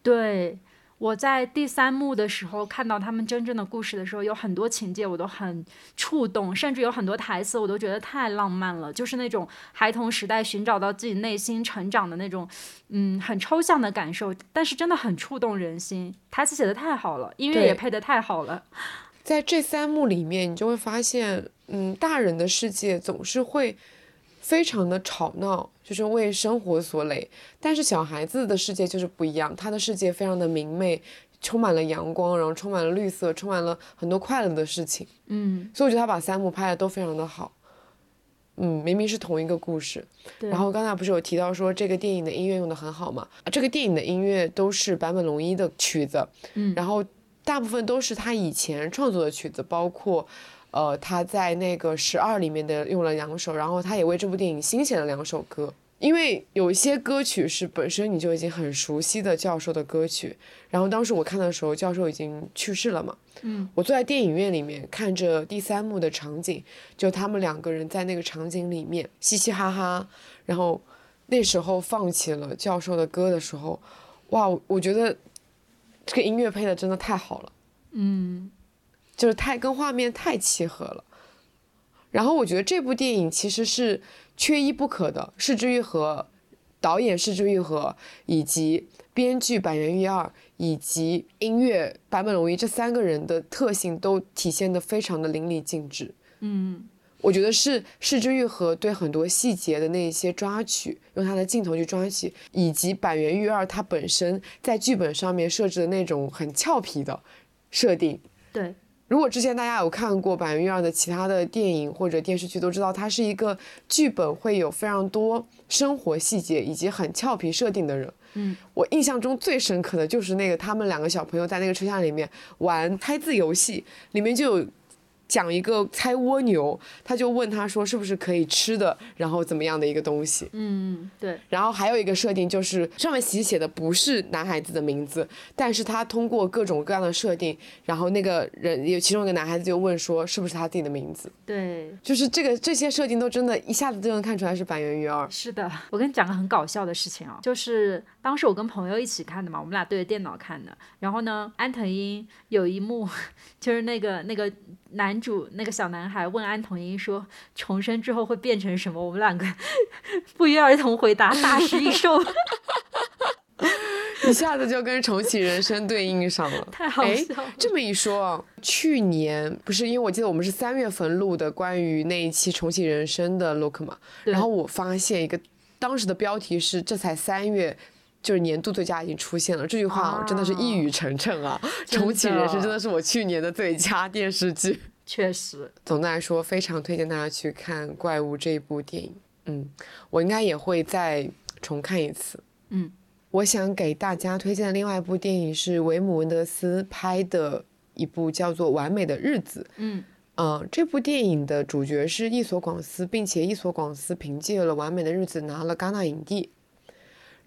对。我在第三幕的时候看到他们真正的故事的时候，有很多情节我都很触动，甚至有很多台词我都觉得太浪漫了，就是那种孩童时代寻找到自己内心成长的那种，嗯，很抽象的感受，但是真的很触动人心。台词写的太好了，音乐也配的太好了。在这三幕里面，你就会发现，嗯，大人的世界总是会非常的吵闹。就是为生活所累。但是小孩子的世界就是不一样，他的世界非常的明媚，充满了阳光，然后充满了绿色，充满了很多快乐的事情。嗯，所以我觉得他把三幕拍的都非常的好。嗯，明明是同一个故事，然后刚才不是有提到说这个电影的音乐用的很好嘛？啊，这个电影的音乐都是坂本龙一的曲子，嗯，然后大部分都是他以前创作的曲子，包括，呃，他在那个十二里面的用了两首，然后他也为这部电影新写了两首歌。因为有一些歌曲是本身你就已经很熟悉的教授的歌曲，然后当时我看的时候，教授已经去世了嘛，嗯，我坐在电影院里面看着第三幕的场景，就他们两个人在那个场景里面嘻嘻哈哈，然后那时候放起了教授的歌的时候，哇，我觉得这个音乐配的真的太好了，嗯，就是太跟画面太契合了，然后我觉得这部电影其实是。缺一不可的，是之愈和导演是之愈和以及编剧板垣裕二以及音乐坂本龙一这三个人的特性都体现的非常的淋漓尽致。嗯，我觉得是是之愈和对很多细节的那一些抓取，用他的镜头去抓取，以及板垣裕二他本身在剧本上面设置的那种很俏皮的设定。对。如果之前大家有看过板垣瑞二的其他的电影或者电视剧，都知道他是一个剧本会有非常多生活细节以及很俏皮设定的人。嗯，我印象中最深刻的就是那个他们两个小朋友在那个车厢里面玩猜字游戏，里面就有。讲一个猜蜗牛，他就问他说是不是可以吃的，然后怎么样的一个东西。嗯，对。然后还有一个设定就是上面其实写的不是男孩子的名字，但是他通过各种各样的设定，然后那个人有其中一个男孩子就问说是不是他自己的名字。对，就是这个这些设定都真的一下子就能看出来是板垣育二。是的，我跟你讲个很搞笑的事情啊，就是当时我跟朋友一起看的嘛，我们俩对着电脑看的。然后呢，安藤英有一幕 就是那个那个。男主那个小男孩问安童英说：“重生之后会变成什么？”我们两个 不约而同回答：“大食异兽。”一下子就跟重启人生对应上了，太好笑了。这么一说，去年不是因为我记得我们是三月份录的关于那一期重启人生的 look 嘛，然后我发现一个当时的标题是“这才三月”。就是年度最佳已经出现了，这句话真的是一语成谶啊！重启人生真的是我去年的最佳电视剧，确实。总的来说，非常推荐大家去看《怪物》这一部电影。嗯，我应该也会再重看一次。嗯，我想给大家推荐的另外一部电影是维姆文德斯拍的一部叫做《完美的日子》。嗯，嗯，这部电影的主角是伊索广司，并且伊索广司凭借了《完美的日子》拿了戛纳影帝。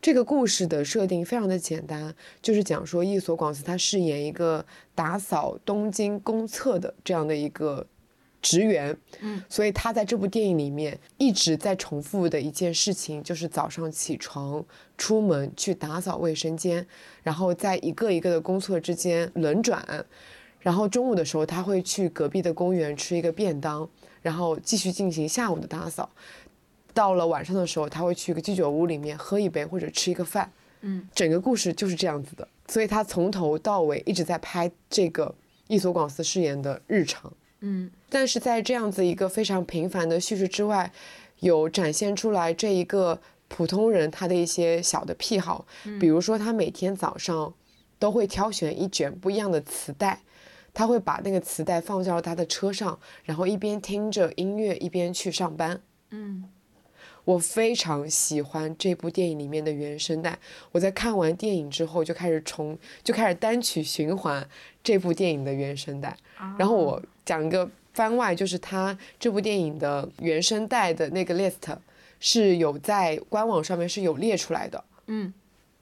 这个故事的设定非常的简单，就是讲说伊索广司他饰演一个打扫东京公厕的这样的一个职员，嗯，所以他在这部电影里面一直在重复的一件事情就是早上起床出门去打扫卫生间，然后在一个一个的公厕之间轮转，然后中午的时候他会去隔壁的公园吃一个便当，然后继续进行下午的打扫。到了晚上的时候，他会去一个居酒屋里面喝一杯或者吃一个饭，嗯，整个故事就是这样子的。所以他从头到尾一直在拍这个伊索广司饰演的日常，嗯，但是在这样子一个非常平凡的叙事之外，有展现出来这一个普通人他的一些小的癖好，比如说他每天早上都会挑选一卷不一样的磁带，他会把那个磁带放到他的车上，然后一边听着音乐一边去上班，嗯。我非常喜欢这部电影里面的原声带。我在看完电影之后就开始重，就开始单曲循环这部电影的原声带。然后我讲一个番外，就是它这部电影的原声带的那个 list 是有在官网上面是有列出来的。嗯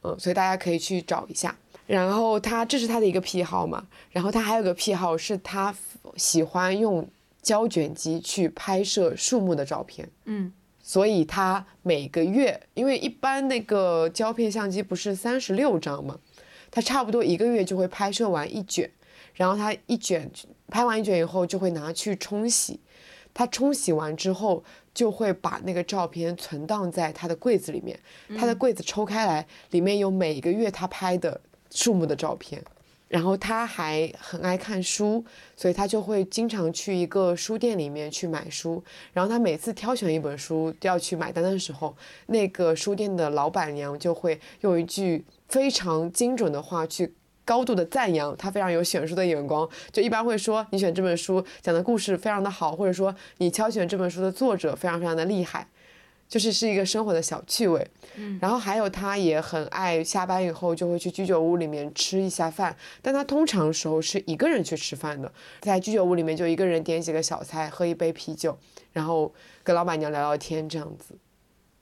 嗯，所以大家可以去找一下。然后他这是他的一个癖好嘛，然后他还有个癖好是他喜欢用胶卷机去拍摄树木的照片。嗯。所以他每个月，因为一般那个胶片相机不是三十六张嘛，他差不多一个月就会拍摄完一卷，然后他一卷拍完一卷以后就会拿去冲洗，他冲洗完之后就会把那个照片存档在他的柜子里面，他的柜子抽开来，里面有每个月他拍的树木的照片。然后他还很爱看书，所以他就会经常去一个书店里面去买书。然后他每次挑选一本书要去买单的时候，那个书店的老板娘就会用一句非常精准的话去高度的赞扬他非常有选书的眼光，就一般会说你选这本书讲的故事非常的好，或者说你挑选这本书的作者非常非常的厉害。就是是一个生活的小趣味，嗯，然后还有他也很爱下班以后就会去居酒屋里面吃一下饭，但他通常时候是一个人去吃饭的，在居酒屋里面就一个人点几个小菜，喝一杯啤酒，然后跟老板娘聊聊天这样子，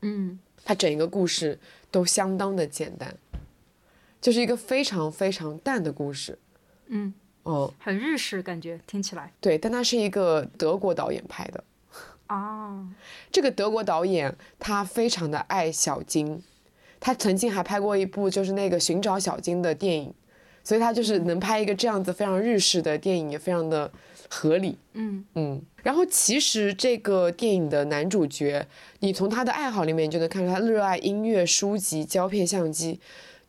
嗯，他整一个故事都相当的简单，就是一个非常非常淡的故事，嗯，哦，很日式感觉听起来。对，但他是一个德国导演拍的。哦，这个德国导演他非常的爱小金，他曾经还拍过一部就是那个寻找小金的电影，所以他就是能拍一个这样子非常日式的电影，也非常的合理。嗯嗯，然后其实这个电影的男主角，你从他的爱好里面就能看出他热爱音乐、书籍、胶片、相机，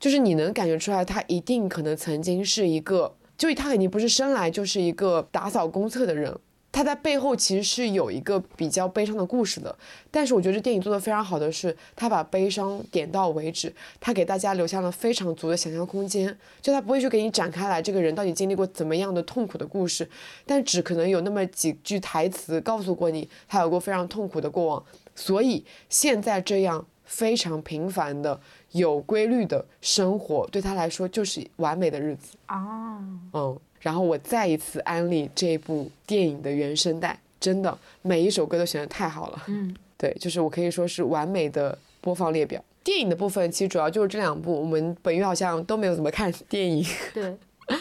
就是你能感觉出来他一定可能曾经是一个，就他肯定不是生来就是一个打扫公厕的人。他在背后其实是有一个比较悲伤的故事的，但是我觉得这电影做的非常好的是，他把悲伤点到为止，他给大家留下了非常足的想象空间，就他不会去给你展开来这个人到底经历过怎么样的痛苦的故事，但只可能有那么几句台词告诉过你他有过非常痛苦的过往，所以现在这样非常平凡的有规律的生活对他来说就是完美的日子。哦，嗯。然后我再一次安利这部电影的原声带，真的每一首歌都选的太好了。嗯，对，就是我可以说是完美的播放列表。电影的部分其实主要就是这两部，我们本月好像都没有怎么看电影。对，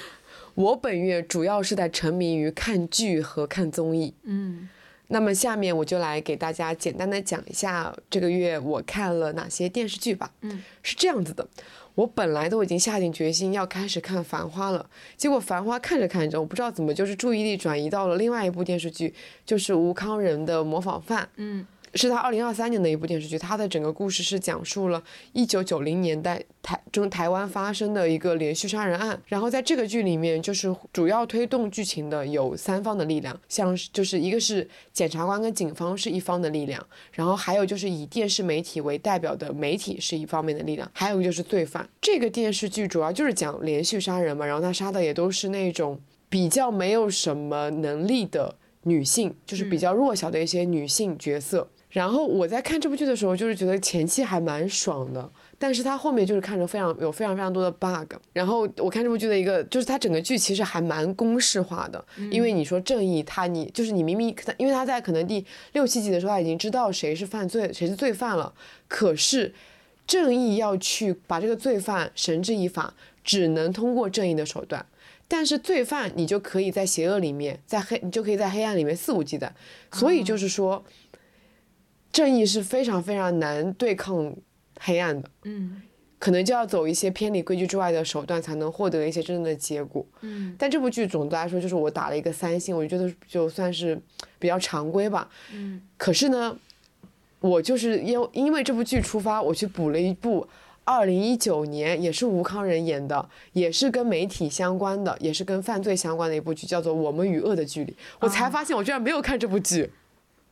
我本月主要是在沉迷于看剧和看综艺。嗯，那么下面我就来给大家简单的讲一下这个月我看了哪些电视剧吧。嗯，是这样子的。我本来都已经下定决心要开始看《繁花》了，结果《繁花》看着看着，我不知道怎么就是注意力转移到了另外一部电视剧，就是吴康仁的《模仿犯》。嗯。是他二零二三年的一部电视剧，它的整个故事是讲述了一九九零年代台中台湾发生的一个连续杀人案。然后在这个剧里面，就是主要推动剧情的有三方的力量，像就是一个是检察官跟警方是一方的力量，然后还有就是以电视媒体为代表的媒体是一方面的力量，还有就是罪犯。这个电视剧主要就是讲连续杀人嘛，然后他杀的也都是那种比较没有什么能力的女性，就是比较弱小的一些女性角色。然后我在看这部剧的时候，就是觉得前期还蛮爽的，但是它后面就是看着非常有非常非常多的 bug。然后我看这部剧的一个，就是它整个剧其实还蛮公式化的，因为你说正义，他你就是你明明，因为他在可能第六七集的时候他已经知道谁是犯罪，谁是罪犯了，可是正义要去把这个罪犯绳之以法，只能通过正义的手段，但是罪犯你就可以在邪恶里面，在黑你就可以在黑暗里面肆无忌惮，所以就是说。正义是非常非常难对抗黑暗的，嗯，可能就要走一些偏离规矩之外的手段，才能获得一些真正的结果。嗯，但这部剧总的来说就是我打了一个三星，我觉得就算是比较常规吧。嗯，可是呢，我就是因因为这部剧出发，我去补了一部二零一九年也是吴康仁演的，也是跟媒体相关的，也是跟犯罪相关的一部剧，叫做《我们与恶的距离》。我才发现我居然没有看这部剧。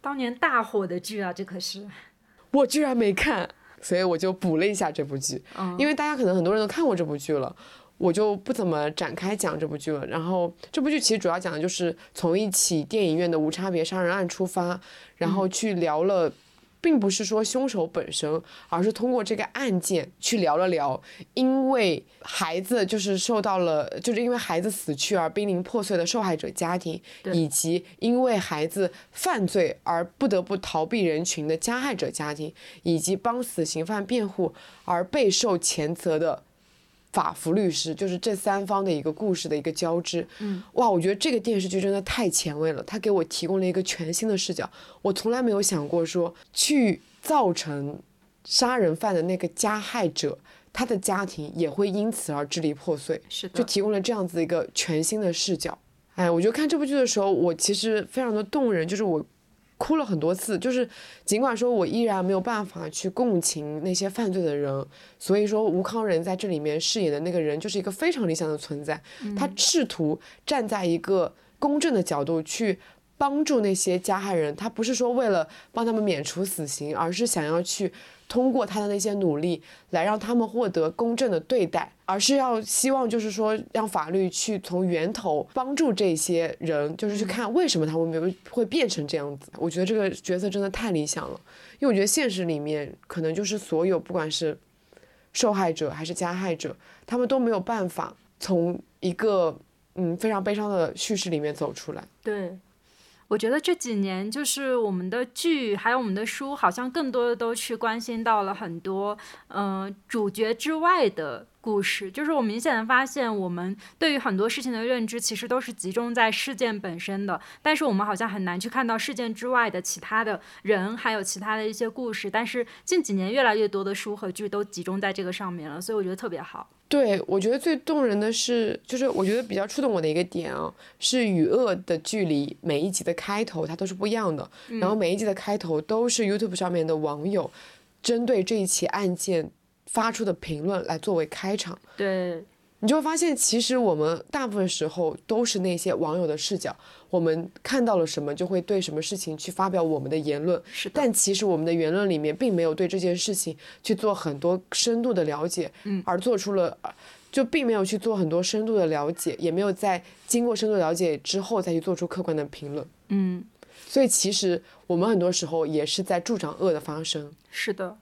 当年大火的剧啊，这可是我居然没看，所以我就补了一下这部剧。因为大家可能很多人都看过这部剧了，我就不怎么展开讲这部剧了。然后这部剧其实主要讲的就是从一起电影院的无差别杀人案出发，然后去聊了。并不是说凶手本身，而是通过这个案件去聊了聊，因为孩子就是受到了，就是因为孩子死去而濒临破碎的受害者家庭，以及因为孩子犯罪而不得不逃避人群的加害者家庭，以及帮死刑犯辩护而备受谴责的。法服律师就是这三方的一个故事的一个交织，嗯，哇，我觉得这个电视剧真的太前卫了，它给我提供了一个全新的视角，我从来没有想过说去造成杀人犯的那个加害者，他的家庭也会因此而支离破碎，是的，就提供了这样子一个全新的视角。哎，我觉得看这部剧的时候，我其实非常的动人，就是我哭了很多次，就是尽管说我依然没有办法去共情那些犯罪的人，所以说吴康仁在这里面饰演的那个人就是一个非常理想的存在，他试图站在一个公正的角度去帮助那些加害人，他不是说为了帮他们免除死刑，而是想要去。通过他的那些努力来让他们获得公正的对待，而是要希望就是说让法律去从源头帮助这些人，就是去看为什么他们会会变成这样子。我觉得这个角色真的太理想了，因为我觉得现实里面可能就是所有不管是受害者还是加害者，他们都没有办法从一个嗯非常悲伤的叙事里面走出来。对。我觉得这几年就是我们的剧，还有我们的书，好像更多的都去关心到了很多，嗯，主角之外的故事。就是我明显的发现，我们对于很多事情的认知，其实都是集中在事件本身的，但是我们好像很难去看到事件之外的其他的人，还有其他的一些故事。但是近几年越来越多的书和剧都集中在这个上面了，所以我觉得特别好。对，我觉得最动人的是，就是我觉得比较触动我的一个点啊，是与恶的距离。每一集的开头它都是不一样的，然后每一集的开头都是 YouTube 上面的网友针对这一起案件发出的评论来作为开场。对。你就会发现，其实我们大部分时候都是那些网友的视角，我们看到了什么，就会对什么事情去发表我们的言论。是。但其实我们的言论里面并没有对这件事情去做很多深度的了解，嗯，而做出了，就并没有去做很多深度的了解，也没有在经过深度了解之后再去做出客观的评论。嗯。所以其实我们很多时候也是在助长恶的发生。是的。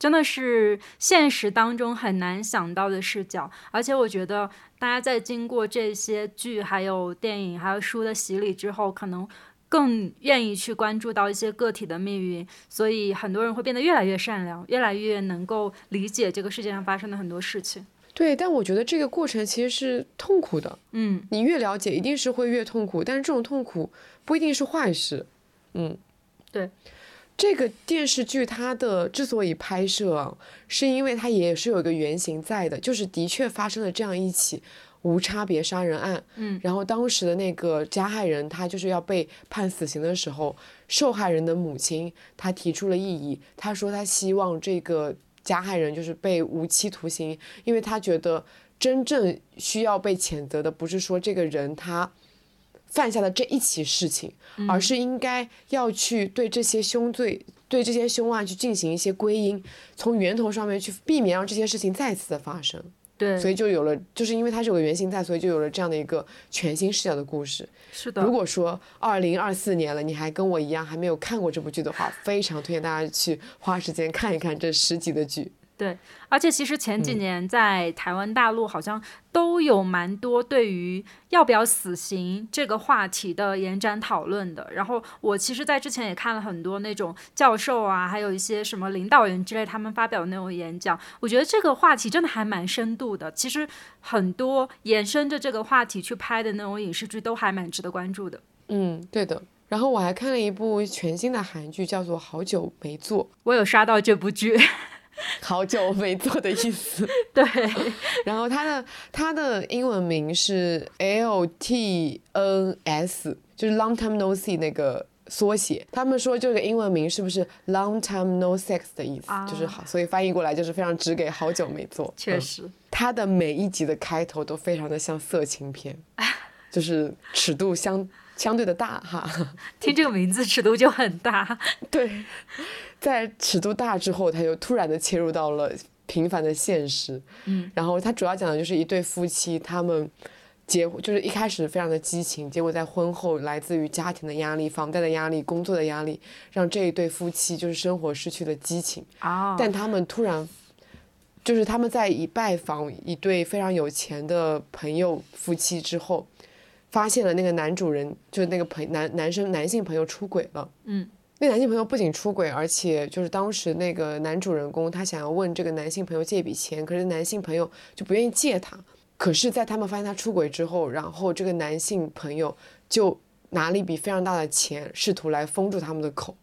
真的是现实当中很难想到的视角，而且我觉得大家在经过这些剧、还有电影、还有书的洗礼之后，可能更愿意去关注到一些个体的命运，所以很多人会变得越来越善良，越来越能够理解这个世界上发生的很多事情。对，但我觉得这个过程其实是痛苦的。嗯，你越了解，一定是会越痛苦，但是这种痛苦不一定是坏事。嗯，对。这个电视剧它的之所以拍摄，是因为它也是有一个原型在的，就是的确发生了这样一起无差别杀人案。嗯，然后当时的那个加害人他就是要被判死刑的时候，受害人的母亲她提出了异议，她说她希望这个加害人就是被无期徒刑，因为她觉得真正需要被谴责的不是说这个人他。犯下的这一起事情，而是应该要去对这些凶罪、对这些凶案去进行一些归因，从源头上面去避免让这些事情再次的发生。对，所以就有了，就是因为它是有个原型在，所以就有了这样的一个全新视角的故事。是的。如果说二零二四年了，你还跟我一样还没有看过这部剧的话，非常推荐大家去花时间看一看这十集的剧。对，而且其实前几年在台湾、大陆好像都有蛮多对于要不要死刑这个话题的延展讨论的。然后我其实，在之前也看了很多那种教授啊，还有一些什么领导人之类他们发表的那种演讲。我觉得这个话题真的还蛮深度的。其实很多延伸着这个话题去拍的那种影视剧都还蛮值得关注的。嗯，对的。然后我还看了一部全新的韩剧，叫做《好久没做》。我有刷到这部剧。好久没做的意思，对。然后它的它的英文名是 L T N S，就是 Long Time No See 那个缩写。他们说这个英文名是不是 Long Time No Sex 的意思？就是好，所以翻译过来就是非常直给好久没做。确实，它的每一集的开头都非常的像色情片，就是尺度相相对的大哈。听这个名字，尺度就很大。对。在尺度大之后，他又突然的切入到了平凡的现实。嗯，然后他主要讲的就是一对夫妻，他们结就是一开始非常的激情，结果在婚后来自于家庭的压力、房贷的压力、工作的压力，让这一对夫妻就是生活失去了激情。啊！但他们突然，就是他们在一拜访一对非常有钱的朋友夫妻之后，发现了那个男主人就是那个朋男男生男性朋友出轨了。嗯。那男性朋友不仅出轨，而且就是当时那个男主人公，他想要问这个男性朋友借一笔钱，可是男性朋友就不愿意借他。可是，在他们发现他出轨之后，然后这个男性朋友就拿了一笔非常大的钱，试图来封住他们的口。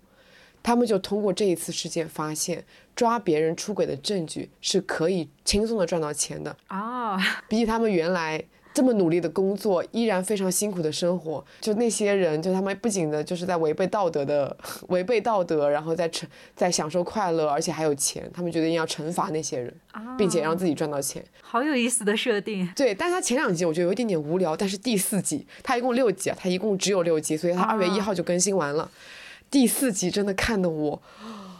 他们就通过这一次事件发现，抓别人出轨的证据是可以轻松的赚到钱的啊，比起他们原来。这么努力的工作，依然非常辛苦的生活，就那些人，就他们不仅的就是在违背道德的，违背道德，然后在惩在享受快乐，而且还有钱，他们决定要惩罚那些人，并且让自己赚到钱。好有意思的设定。对，但是他前两集我觉得有一点点无聊，但是第四集它一共六集啊，它一共只有六集，所以它二月一号就更新完了。第四集真的看得我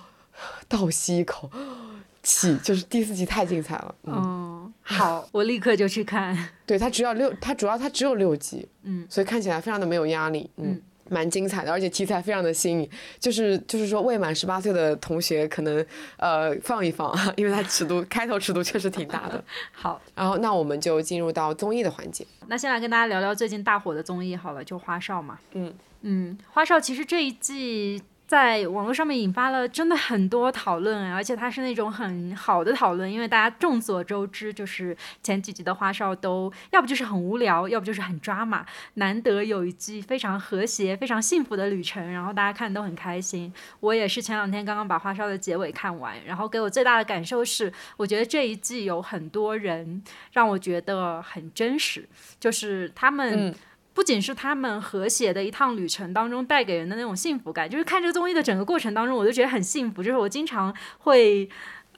倒吸一口 气，就是第四集太精彩了。嗯，嗯，好，我立刻就去看。对，它只要六，它主要它只有六集，嗯，所以看起来非常的没有压力，嗯。蛮精彩的，而且题材非常的新颖，就是就是说未满十八岁的同学可能呃放一放，因为它尺度开头尺度确实挺大的。好，然后那我们就进入到综艺的环节。那先来跟大家聊聊最近大火的综艺好了，就花少嘛。嗯嗯，花少其实这一季在网络上面引发了真的很多讨论，而且它是那种很好的讨论，因为大家众所周知，就是前几集的花少都要不就是很无聊，要不就是很抓马，难得有一季非常和谐、非常幸福的旅程，然后大家看都很开心。我也是前两天刚刚把花少的结尾看完，然后给我最大的感受是，我觉得这一季有很多人让我觉得很真实，就是他们。不仅是他们和谐的一趟旅程当中带给人的那种幸福感，就是看这个综艺的整个过程当中，我就觉得很幸福。就是我经常会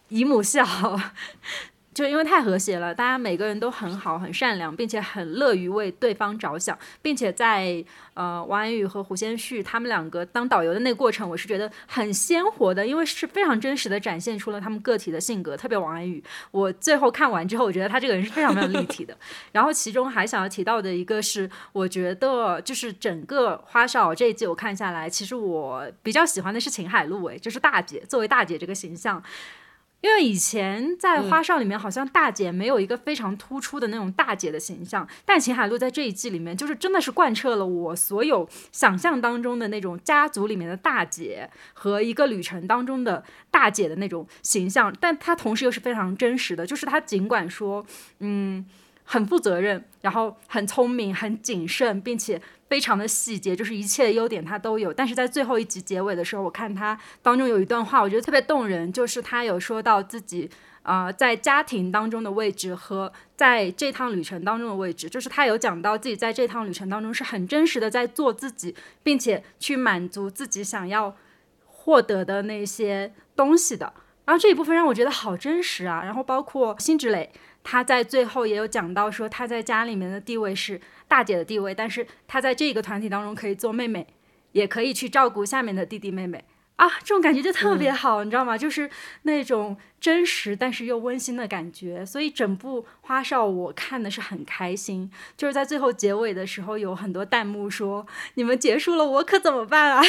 姨母笑，就因为太和谐了，大家每个人都很好、很善良，并且很乐于为对方着想，并且在呃王安宇和胡先煦他们两个当导游的那个过程，我是觉得很鲜活的，因为是非常真实的展现出了他们个体的性格，特别王安宇。我最后看完之后，我觉得他这个人是非常非常立体的。然后其中还想要提到的一个是，我觉得就是整个花少这一季我看下来，其实我比较喜欢的是秦海璐，哎，就是大姐作为大姐这个形象。因为以前在花少里面，好像大姐没有一个非常突出的那种大姐的形象，但秦海璐在这一季里面，就是真的是贯彻了我所有想象当中的那种家族里面的大姐和一个旅程当中的大姐的那种形象，但她同时又是非常真实的，就是她尽管说，嗯。很负责任，然后很聪明、很谨慎，并且非常的细节，就是一切的优点他都有。但是在最后一集结尾的时候，我看他当中有一段话，我觉得特别动人，就是他有说到自己啊、在家庭当中的位置和在这趟旅程当中的位置，就是他有讲到自己在这趟旅程当中是很真实的在做自己，并且去满足自己想要获得的那些东西的。然后这一部分让我觉得好真实啊！然后包括辛芷蕾，她在最后也有讲到说，她在家里面的地位是大姐的地位，但是她在这个团体当中可以做妹妹，也可以去照顾下面的弟弟妹妹啊，这种感觉就特别好，你知道吗？就是那种真实但是又温馨的感觉。所以整部花少我看的是很开心，就是在最后结尾的时候，有很多弹幕说：“你们结束了，我可怎么办啊？”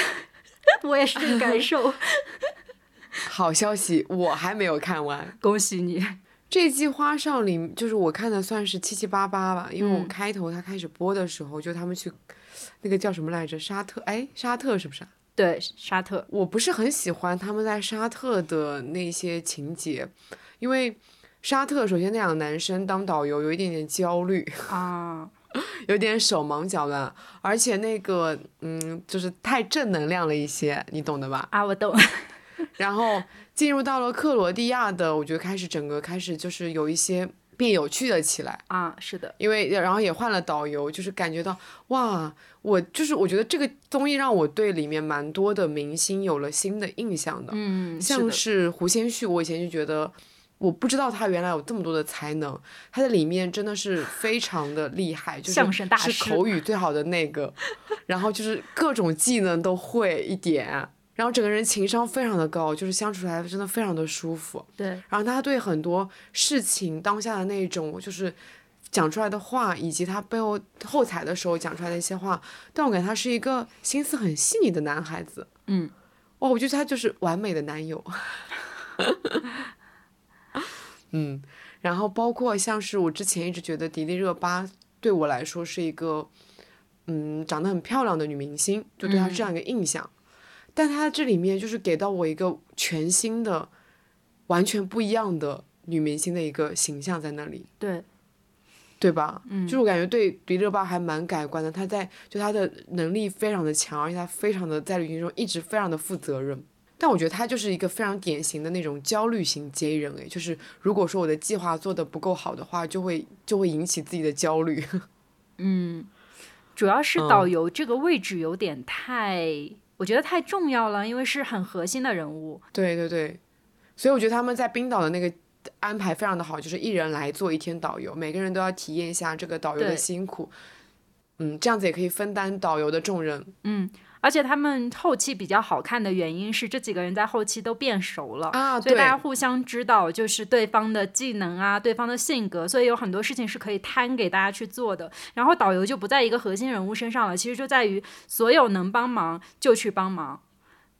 我也是这个感受，好消息，我还没有看完。恭喜你！这季花少里，就是我看的算是七七八八吧，因为我嗯开头他开始播的时候，就他们去那个叫什么来着，沙特，哎，沙特是不是啊？对，沙特，我不是很喜欢他们在沙特的那些情节，因为沙特首先那两个男生当导游有一点点焦虑，啊，有点手忙脚乱，而且那个嗯，就是太正能量了一些，你懂的吧？啊，我懂。然后进入到了克罗地亚的，我觉得开始整个开始就是有一些变有趣了起来。啊，是的，因为然后也换了导游，就是感觉到哇，我就是我觉得这个综艺让我对里面蛮多的明星有了新的印象的，嗯，像是胡先煦，我以前就觉得我不知道他原来有这么多的才能，他在里面真的是非常的厉害，就是是口语最好的那个，然后就是各种技能都会一点。然后整个人情商非常的高，就是相处起来真的非常的舒服。对，然后他对很多事情当下的那种就是讲出来的话，以及他背后后台的时候讲出来的一些话，但我感觉他是一个心思很细腻的男孩子。嗯，哇，我觉得他就是完美的男友。嗯，然后包括像是我之前一直觉得迪丽热巴对我来说是一个，嗯，长得很漂亮的女明星，就对她这样一个印象。但她这里面就是给到我一个全新的、完全不一样的女明星的一个形象在那里，对，对吧？嗯，就是我感觉对迪丽热巴还蛮改观的。她在就她的能力非常的强，而且她非常的在旅行中一直非常的负责任。但我觉得她就是一个非常典型的那种焦虑型 J 人，诶，就是如果说我的计划做的不够好的话，就会就会引起自己的焦虑。嗯，主要是导游这个位置有点太，我觉得太重要了，因为是很核心的人物。对对对，所以我觉得他们在冰岛的那个安排非常的好，就是一人来做一天导游，每个人都要体验一下这个导游的辛苦。嗯，这样子也可以分担导游的重任。嗯，而且他们后期比较好看的原因是这几个人在后期都变熟了。啊，所以大家，互相知道，就是对方的技能啊，对方的性格，所以有很多事情是可以摊给大家去做的。然后导游就不在一个核心人物身上了，其实就在于所有能帮忙就去帮忙，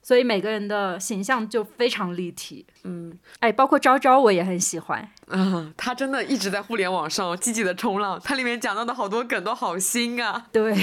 所以每个人的形象就非常立体。嗯哎，包括昭昭我也很喜欢。啊，他真的一直在互联网上积极的冲浪，他里面讲到的好多梗都好新啊。对，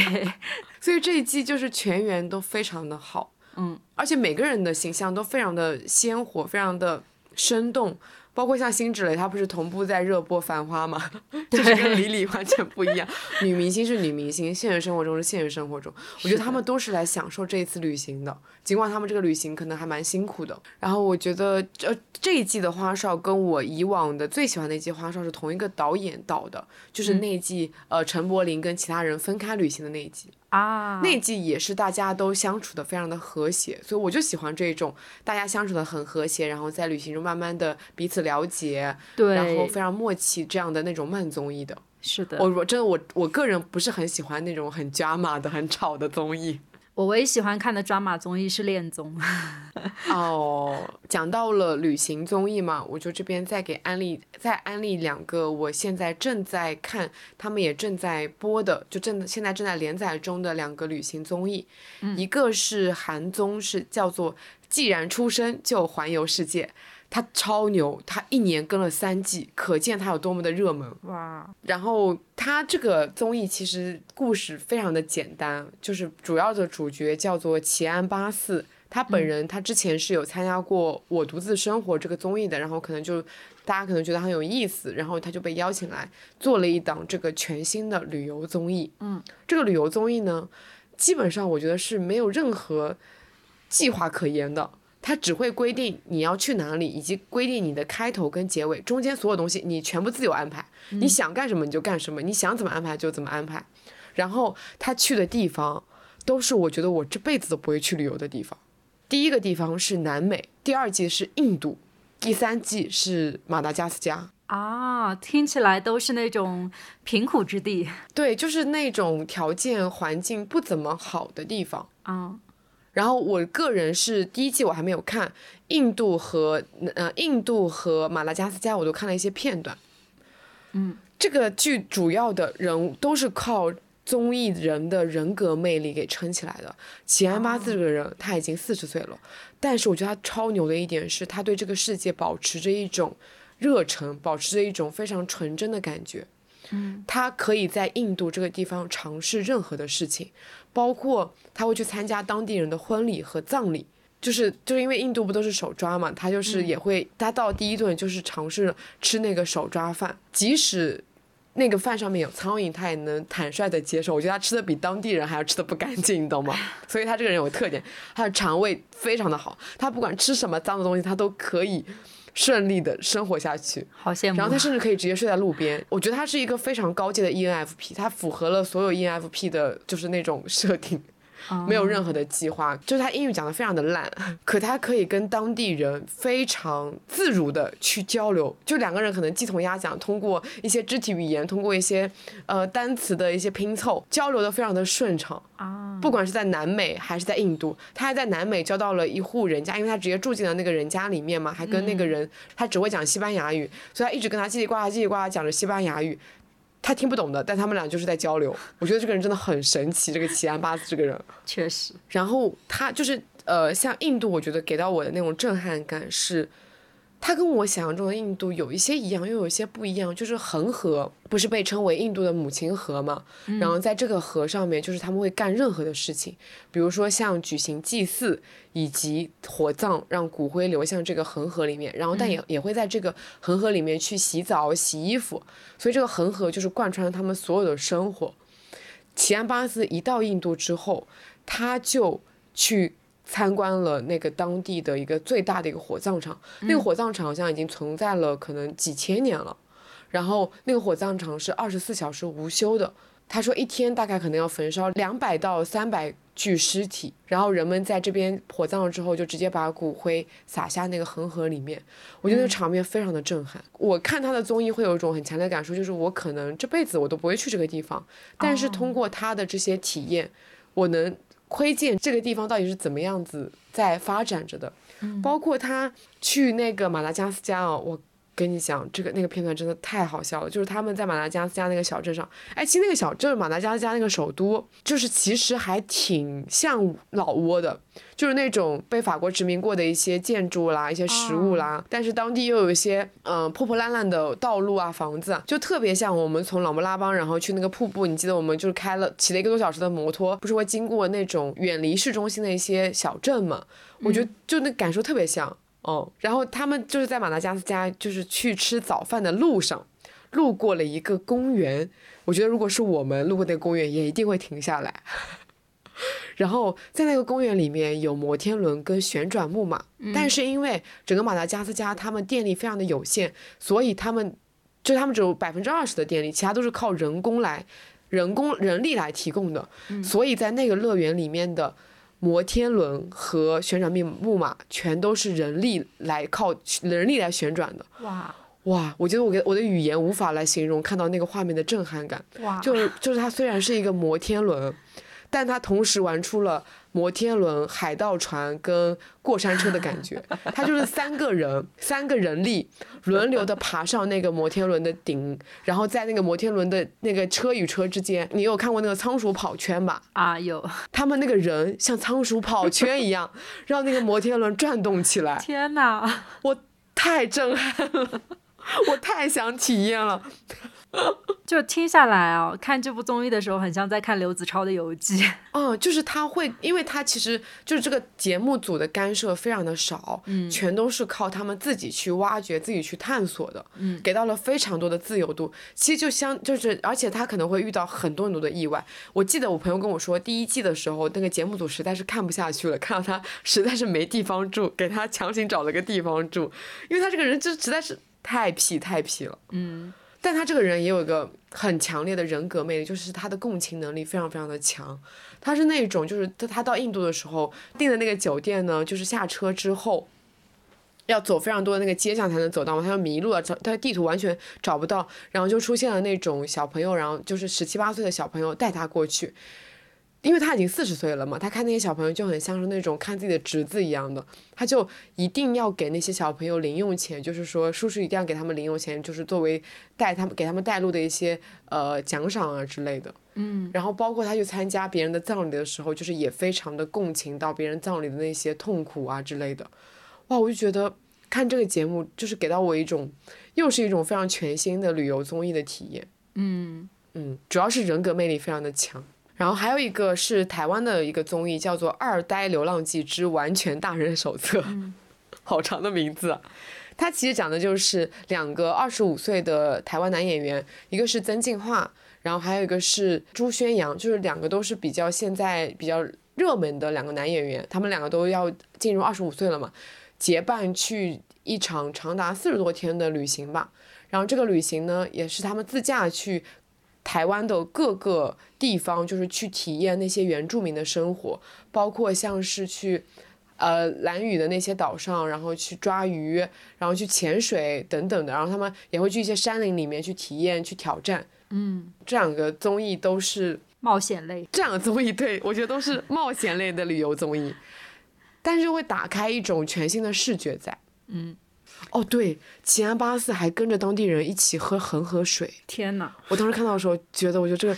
所以这一季就是全员都非常的好，嗯，而且每个人的形象都非常的鲜活，非常的生动。包括像辛芷蕾，她不是同步在热播《繁花》吗？就是跟李李完全不一样。女明星是女明星，现实生活中是现实生活中。我觉得他们都是来享受这一次旅行的，尽管他们这个旅行可能还蛮辛苦的。然后我觉得，呃，这一季的花少跟我以往的最喜欢的一季花少是同一个导演导的，就是那一季、呃陈柏霖跟其他人分开旅行的那一季。啊，那季也是大家都相处的非常的和谐，所以我就喜欢这种大家相处的很和谐，然后在旅行中慢慢的彼此了解，对，然后非常默契这样的那种慢综艺的。是的，我我真的我我个人不是很喜欢那种很抓马的、很吵的综艺。我唯一喜欢看的抓马综艺是恋综。哦，讲到了旅行综艺嘛，我就这边再给安利再安利两个我现在正在看，他们也正在播的，就正现在正在连载中的两个旅行综艺，一个是韩综，是叫做《既然出生就环游世界》，它超牛，他一年更了三季，可见他有多么的热门。哇，然后他这个综艺其实故事非常的简单，就是主要的主角叫做齐安八四，他本人他之前是有参加过《我独自生活》这个综艺的，然后可能就大家可能觉得很有意思，然后他就被邀请来做了一档这个全新的旅游综艺。嗯，这个旅游综艺呢，基本上我觉得是没有任何计划可言的。它只会规定你要去哪里，以及规定你的开头跟结尾，中间所有东西你全部自由安排。你想干什么你就干什么，你想怎么安排就怎么安排。然后他去的地方都是我觉得我这辈子都不会去旅游的地方。第一个地方是南美，第二季是印度，第三季是马达加斯加。啊，听起来都是那种贫苦之地对，就是那种条件环境不怎么好的地方。啊。然后我个人是第一季我还没有看，印度和呃印度和马达加斯加我都看了一些片段。嗯，这个剧主要的人物都是靠综艺人的人格魅力给撑起来的。齐安巴斯这个人他已经四十岁了，但是我觉得他超牛的一点是他对这个世界保持着一种热忱，保持着一种非常纯真的感觉。嗯，他可以在印度这个地方尝试任何的事情，包括他会去参加当地人的婚礼和葬礼。就是就是因为印度不都是手抓嘛，他就是也会，他到第一顿就是尝试吃那个手抓饭，即使那个饭上面有苍蝇，他也能坦率的接受。我觉得他吃的比当地人还要吃的不干净，你懂吗？所以他这个人有特点，他的肠胃非常的好，他不管吃什么脏的东西，他都可以顺利的生活下去。好羡慕。然后他甚至可以直接睡在路边。我觉得他是一个非常高阶的 ENFP，他符合了所有 ENFP 的就是那种设定。没有任何的计划，就是他英语讲的非常的烂，可他可以跟当地人非常自如的去交流，就两个人可能鸡同鸭讲，通过一些肢体语言，通过一些呃单词的一些拼凑，交流的非常的顺畅。啊，不管是在南美还是在印度，他还在南美交到了一户人家，因为他直接住进了那个人家里面嘛，还跟那个人、他只会讲西班牙语，所以他一直跟他叽里呱啦叽里呱啦讲着西班牙语，他听不懂的，但他们俩就是在交流。我觉得这个人真的很神奇，这个奇安巴斯这个人。确实，然后他就是呃，像印度，我觉得给到我的那种震撼感是，它跟我想象中的印度有一些一样，又有一些不一样。就是恒河不是被称为印度的母亲河嘛？然后在这个河上面，就是他们会干任何的事情，比如说像举行祭祀以及火葬，让骨灰流向这个恒河里面。然后但也、也会在这个恒河里面去洗澡、洗衣服，所以这个恒河就是贯穿了他们所有的生活。齐安巴斯一到印度之后，他就去参观了那个当地的一个最大的一个火葬场，那个火葬场好像已经存在了可能几千年了，然后那个火葬场是二十四小时无休的。他说一天大概可能要焚烧两百到三百具尸体，然后人们在这边火葬了之后，就直接把骨灰撒下那个恒河里面。我觉得那个场面非常的震撼。我看他的综艺会有一种很强烈的感受，就是我可能这辈子我都不会去这个地方，但是通过他的这些体验，我能窥见这个地方到底是怎么样子在发展着的。包括他去那个马达加斯加哦，我跟你讲，这个那个片段真的太好笑了，就是他们在马达加斯加那个小镇上，哎，其实那个小镇马达加斯加那个首都，就是其实还挺像老挝的，就是那种被法国殖民过的一些建筑啦、一些食物啦，但是当地又有一些嗯、呃破破烂烂的道路啊、房子啊，就特别像我们从朗勃拉邦然后去那个瀑布，你记得我们就是开了骑了一个多小时的摩托，不是会经过那种远离市中心的一些小镇嘛？我觉得就那感受特别像。哦，然后他们就是在马达加斯加，就是去吃早饭的路上，路过了一个公园。我觉得如果是我们路过那个公园，也一定会停下来。然后在那个公园里面有摩天轮跟旋转木马，但是因为整个马达加斯加他们电力非常的有限，所以他们就他们只有百分之二十的电力，其他都是靠人工来人工人力来提供的。所以在那个乐园里面的。摩天轮和旋转木木马全都是人力来靠人力来旋转的。哇哇，我觉得我给我的语言无法来形容看到那个画面的震撼感。哇，就是就是它虽然是一个摩天轮，但它同时玩出了摩天轮、海盗船跟过山车的感觉。它就是三个人，三个人力轮流的爬上那个摩天轮的顶，然后在那个摩天轮的那个车与车之间，你有看过那个仓鼠跑圈吧？啊有，他们那个人像仓鼠跑圈一样，让那个摩天轮转动起来，天哪！我太震撼了，我太想体验了。就听下来啊，看这部综艺的时候，很像在看刘子超的游记。嗯，就是他会，因为他其实就是这个节目组的干涉非常的少，嗯，全都是靠他们自己去挖掘、自己去探索的，嗯，给到了非常多的自由度。其实就相就是，而且他可能会遇到很多很多的意外。我记得我朋友跟我说，第一季的时候，那个节目组实在是看不下去了，看到他实在是没地方住，给他强行找了个地方住，因为他这个人就实在是太屁太屁了，嗯。但他这个人也有一个很强烈的人格魅力，就是他的共情能力非常非常的强。他是那种，就是他他到印度的时候订的那个酒店呢，就是下车之后要走非常多的那个街巷才能走到嘛，他就迷路了，找他地图完全找不到，然后就出现了那种小朋友，然后就是十七八岁的小朋友带他过去。因为他已经四十岁了嘛，他看那些小朋友就很像是那种看自己的侄子一样的，他就一定要给那些小朋友零用钱，就是说叔叔一定要给他们零用钱，就是作为带他们给他们带路的一些呃奖赏啊之类的。嗯，然后包括他去参加别人的葬礼的时候，就是也非常的共情到别人葬礼的那些痛苦啊之类的。哇，我就觉得看这个节目就是给到我一种，又是一种非常全新的旅游综艺的体验。嗯嗯，主要是人格魅力非常的强。然后还有一个是台湾的一个综艺，叫做《二呆流浪记之完全大人手册》，好长的名字啊。它其实讲的就是两个二十五岁的台湾男演员，一个是曾敬骅，然后还有一个是朱宣阳，就是两个都是比较现在比较热门的两个男演员，他们两个都要进入二十五岁了嘛，结伴去一场长达四十多天的旅行吧。然后这个旅行呢，也是他们自驾去。台湾的各个地方，就是去体验那些原住民的生活，包括像是去，呃，蓝屿的那些岛上，然后去抓鱼，然后去潜水等等的，然后他们也会去一些山林里面去体验、去挑战。嗯，这两个综艺都是冒险类，这两个综艺对我觉得都是冒险类的旅游综艺，但是会打开一种全新的视觉在。嗯。哦，对，吉安巴斯还跟着当地人一起喝恒河水。天哪！我当时看到的时候，觉得我觉得这个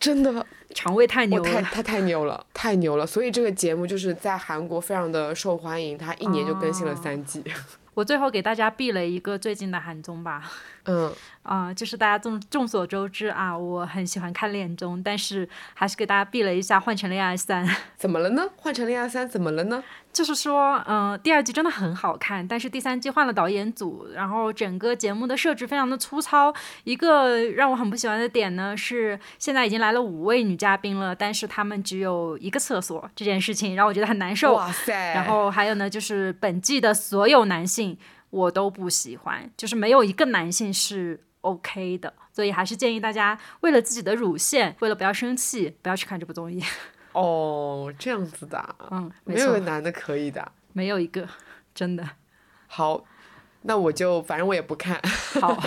真的肠胃太牛了，太太太牛了，太牛了。所以这个节目就是在韩国非常的受欢迎，它一年就更新了三季。我最后给大家避了一个最近的韩综吧。嗯，啊、就是大家众众所周知啊，我很喜欢看恋综，但是还是给大家避了一下《换成恋爱三》。怎么了呢？换成恋爱三怎么了呢？就是说，嗯、第二季真的很好看，但是第三季换了导演组，然后整个节目的设置非常的粗糙。一个让我很不喜欢的点呢是，现在已经来了五位女嘉宾了，但是她们只有一个厕所，这件事情让我觉得很难受。哇塞！然后还有呢，就是本季的所有男性我都不喜欢，就是没有一个男性是 OK 的，所以还是建议大家为了自己的乳腺，为了不要生气，不要去看这部综艺。哦，这样子的啊，嗯，没没有错，男的可以的。没有一个真的好，那我就反正我也不看，好。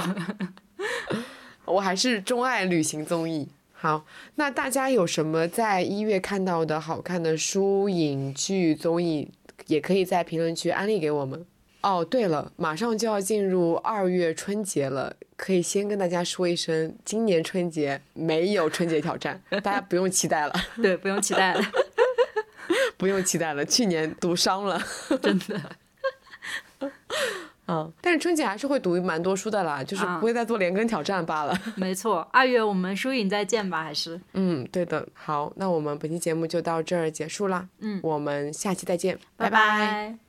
我还是钟爱旅行综艺。好，那大家有什么在一月看到的好看的书、影剧、综艺，也可以在评论区安利给我们。哦，对了，马上就要进入二月春节了，可以先跟大家说一声，今年春节没有春节挑战，大家不用期待了，对，不用期待了，不用期待了，去年读伤了。真的。嗯，但是春节还是会读蛮多书的啦，就是不会再做连更挑战罢了。没错，二月我们书影再见吧，还是嗯，对的。好，那我们本期节目就到这儿结束啦。嗯我们下期再见，拜拜拜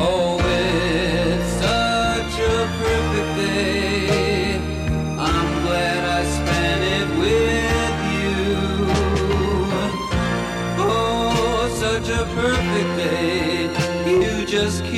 Oh, it's such a perfect day. I'm glad I spent it with you. Oh, such a perfect day. You just keep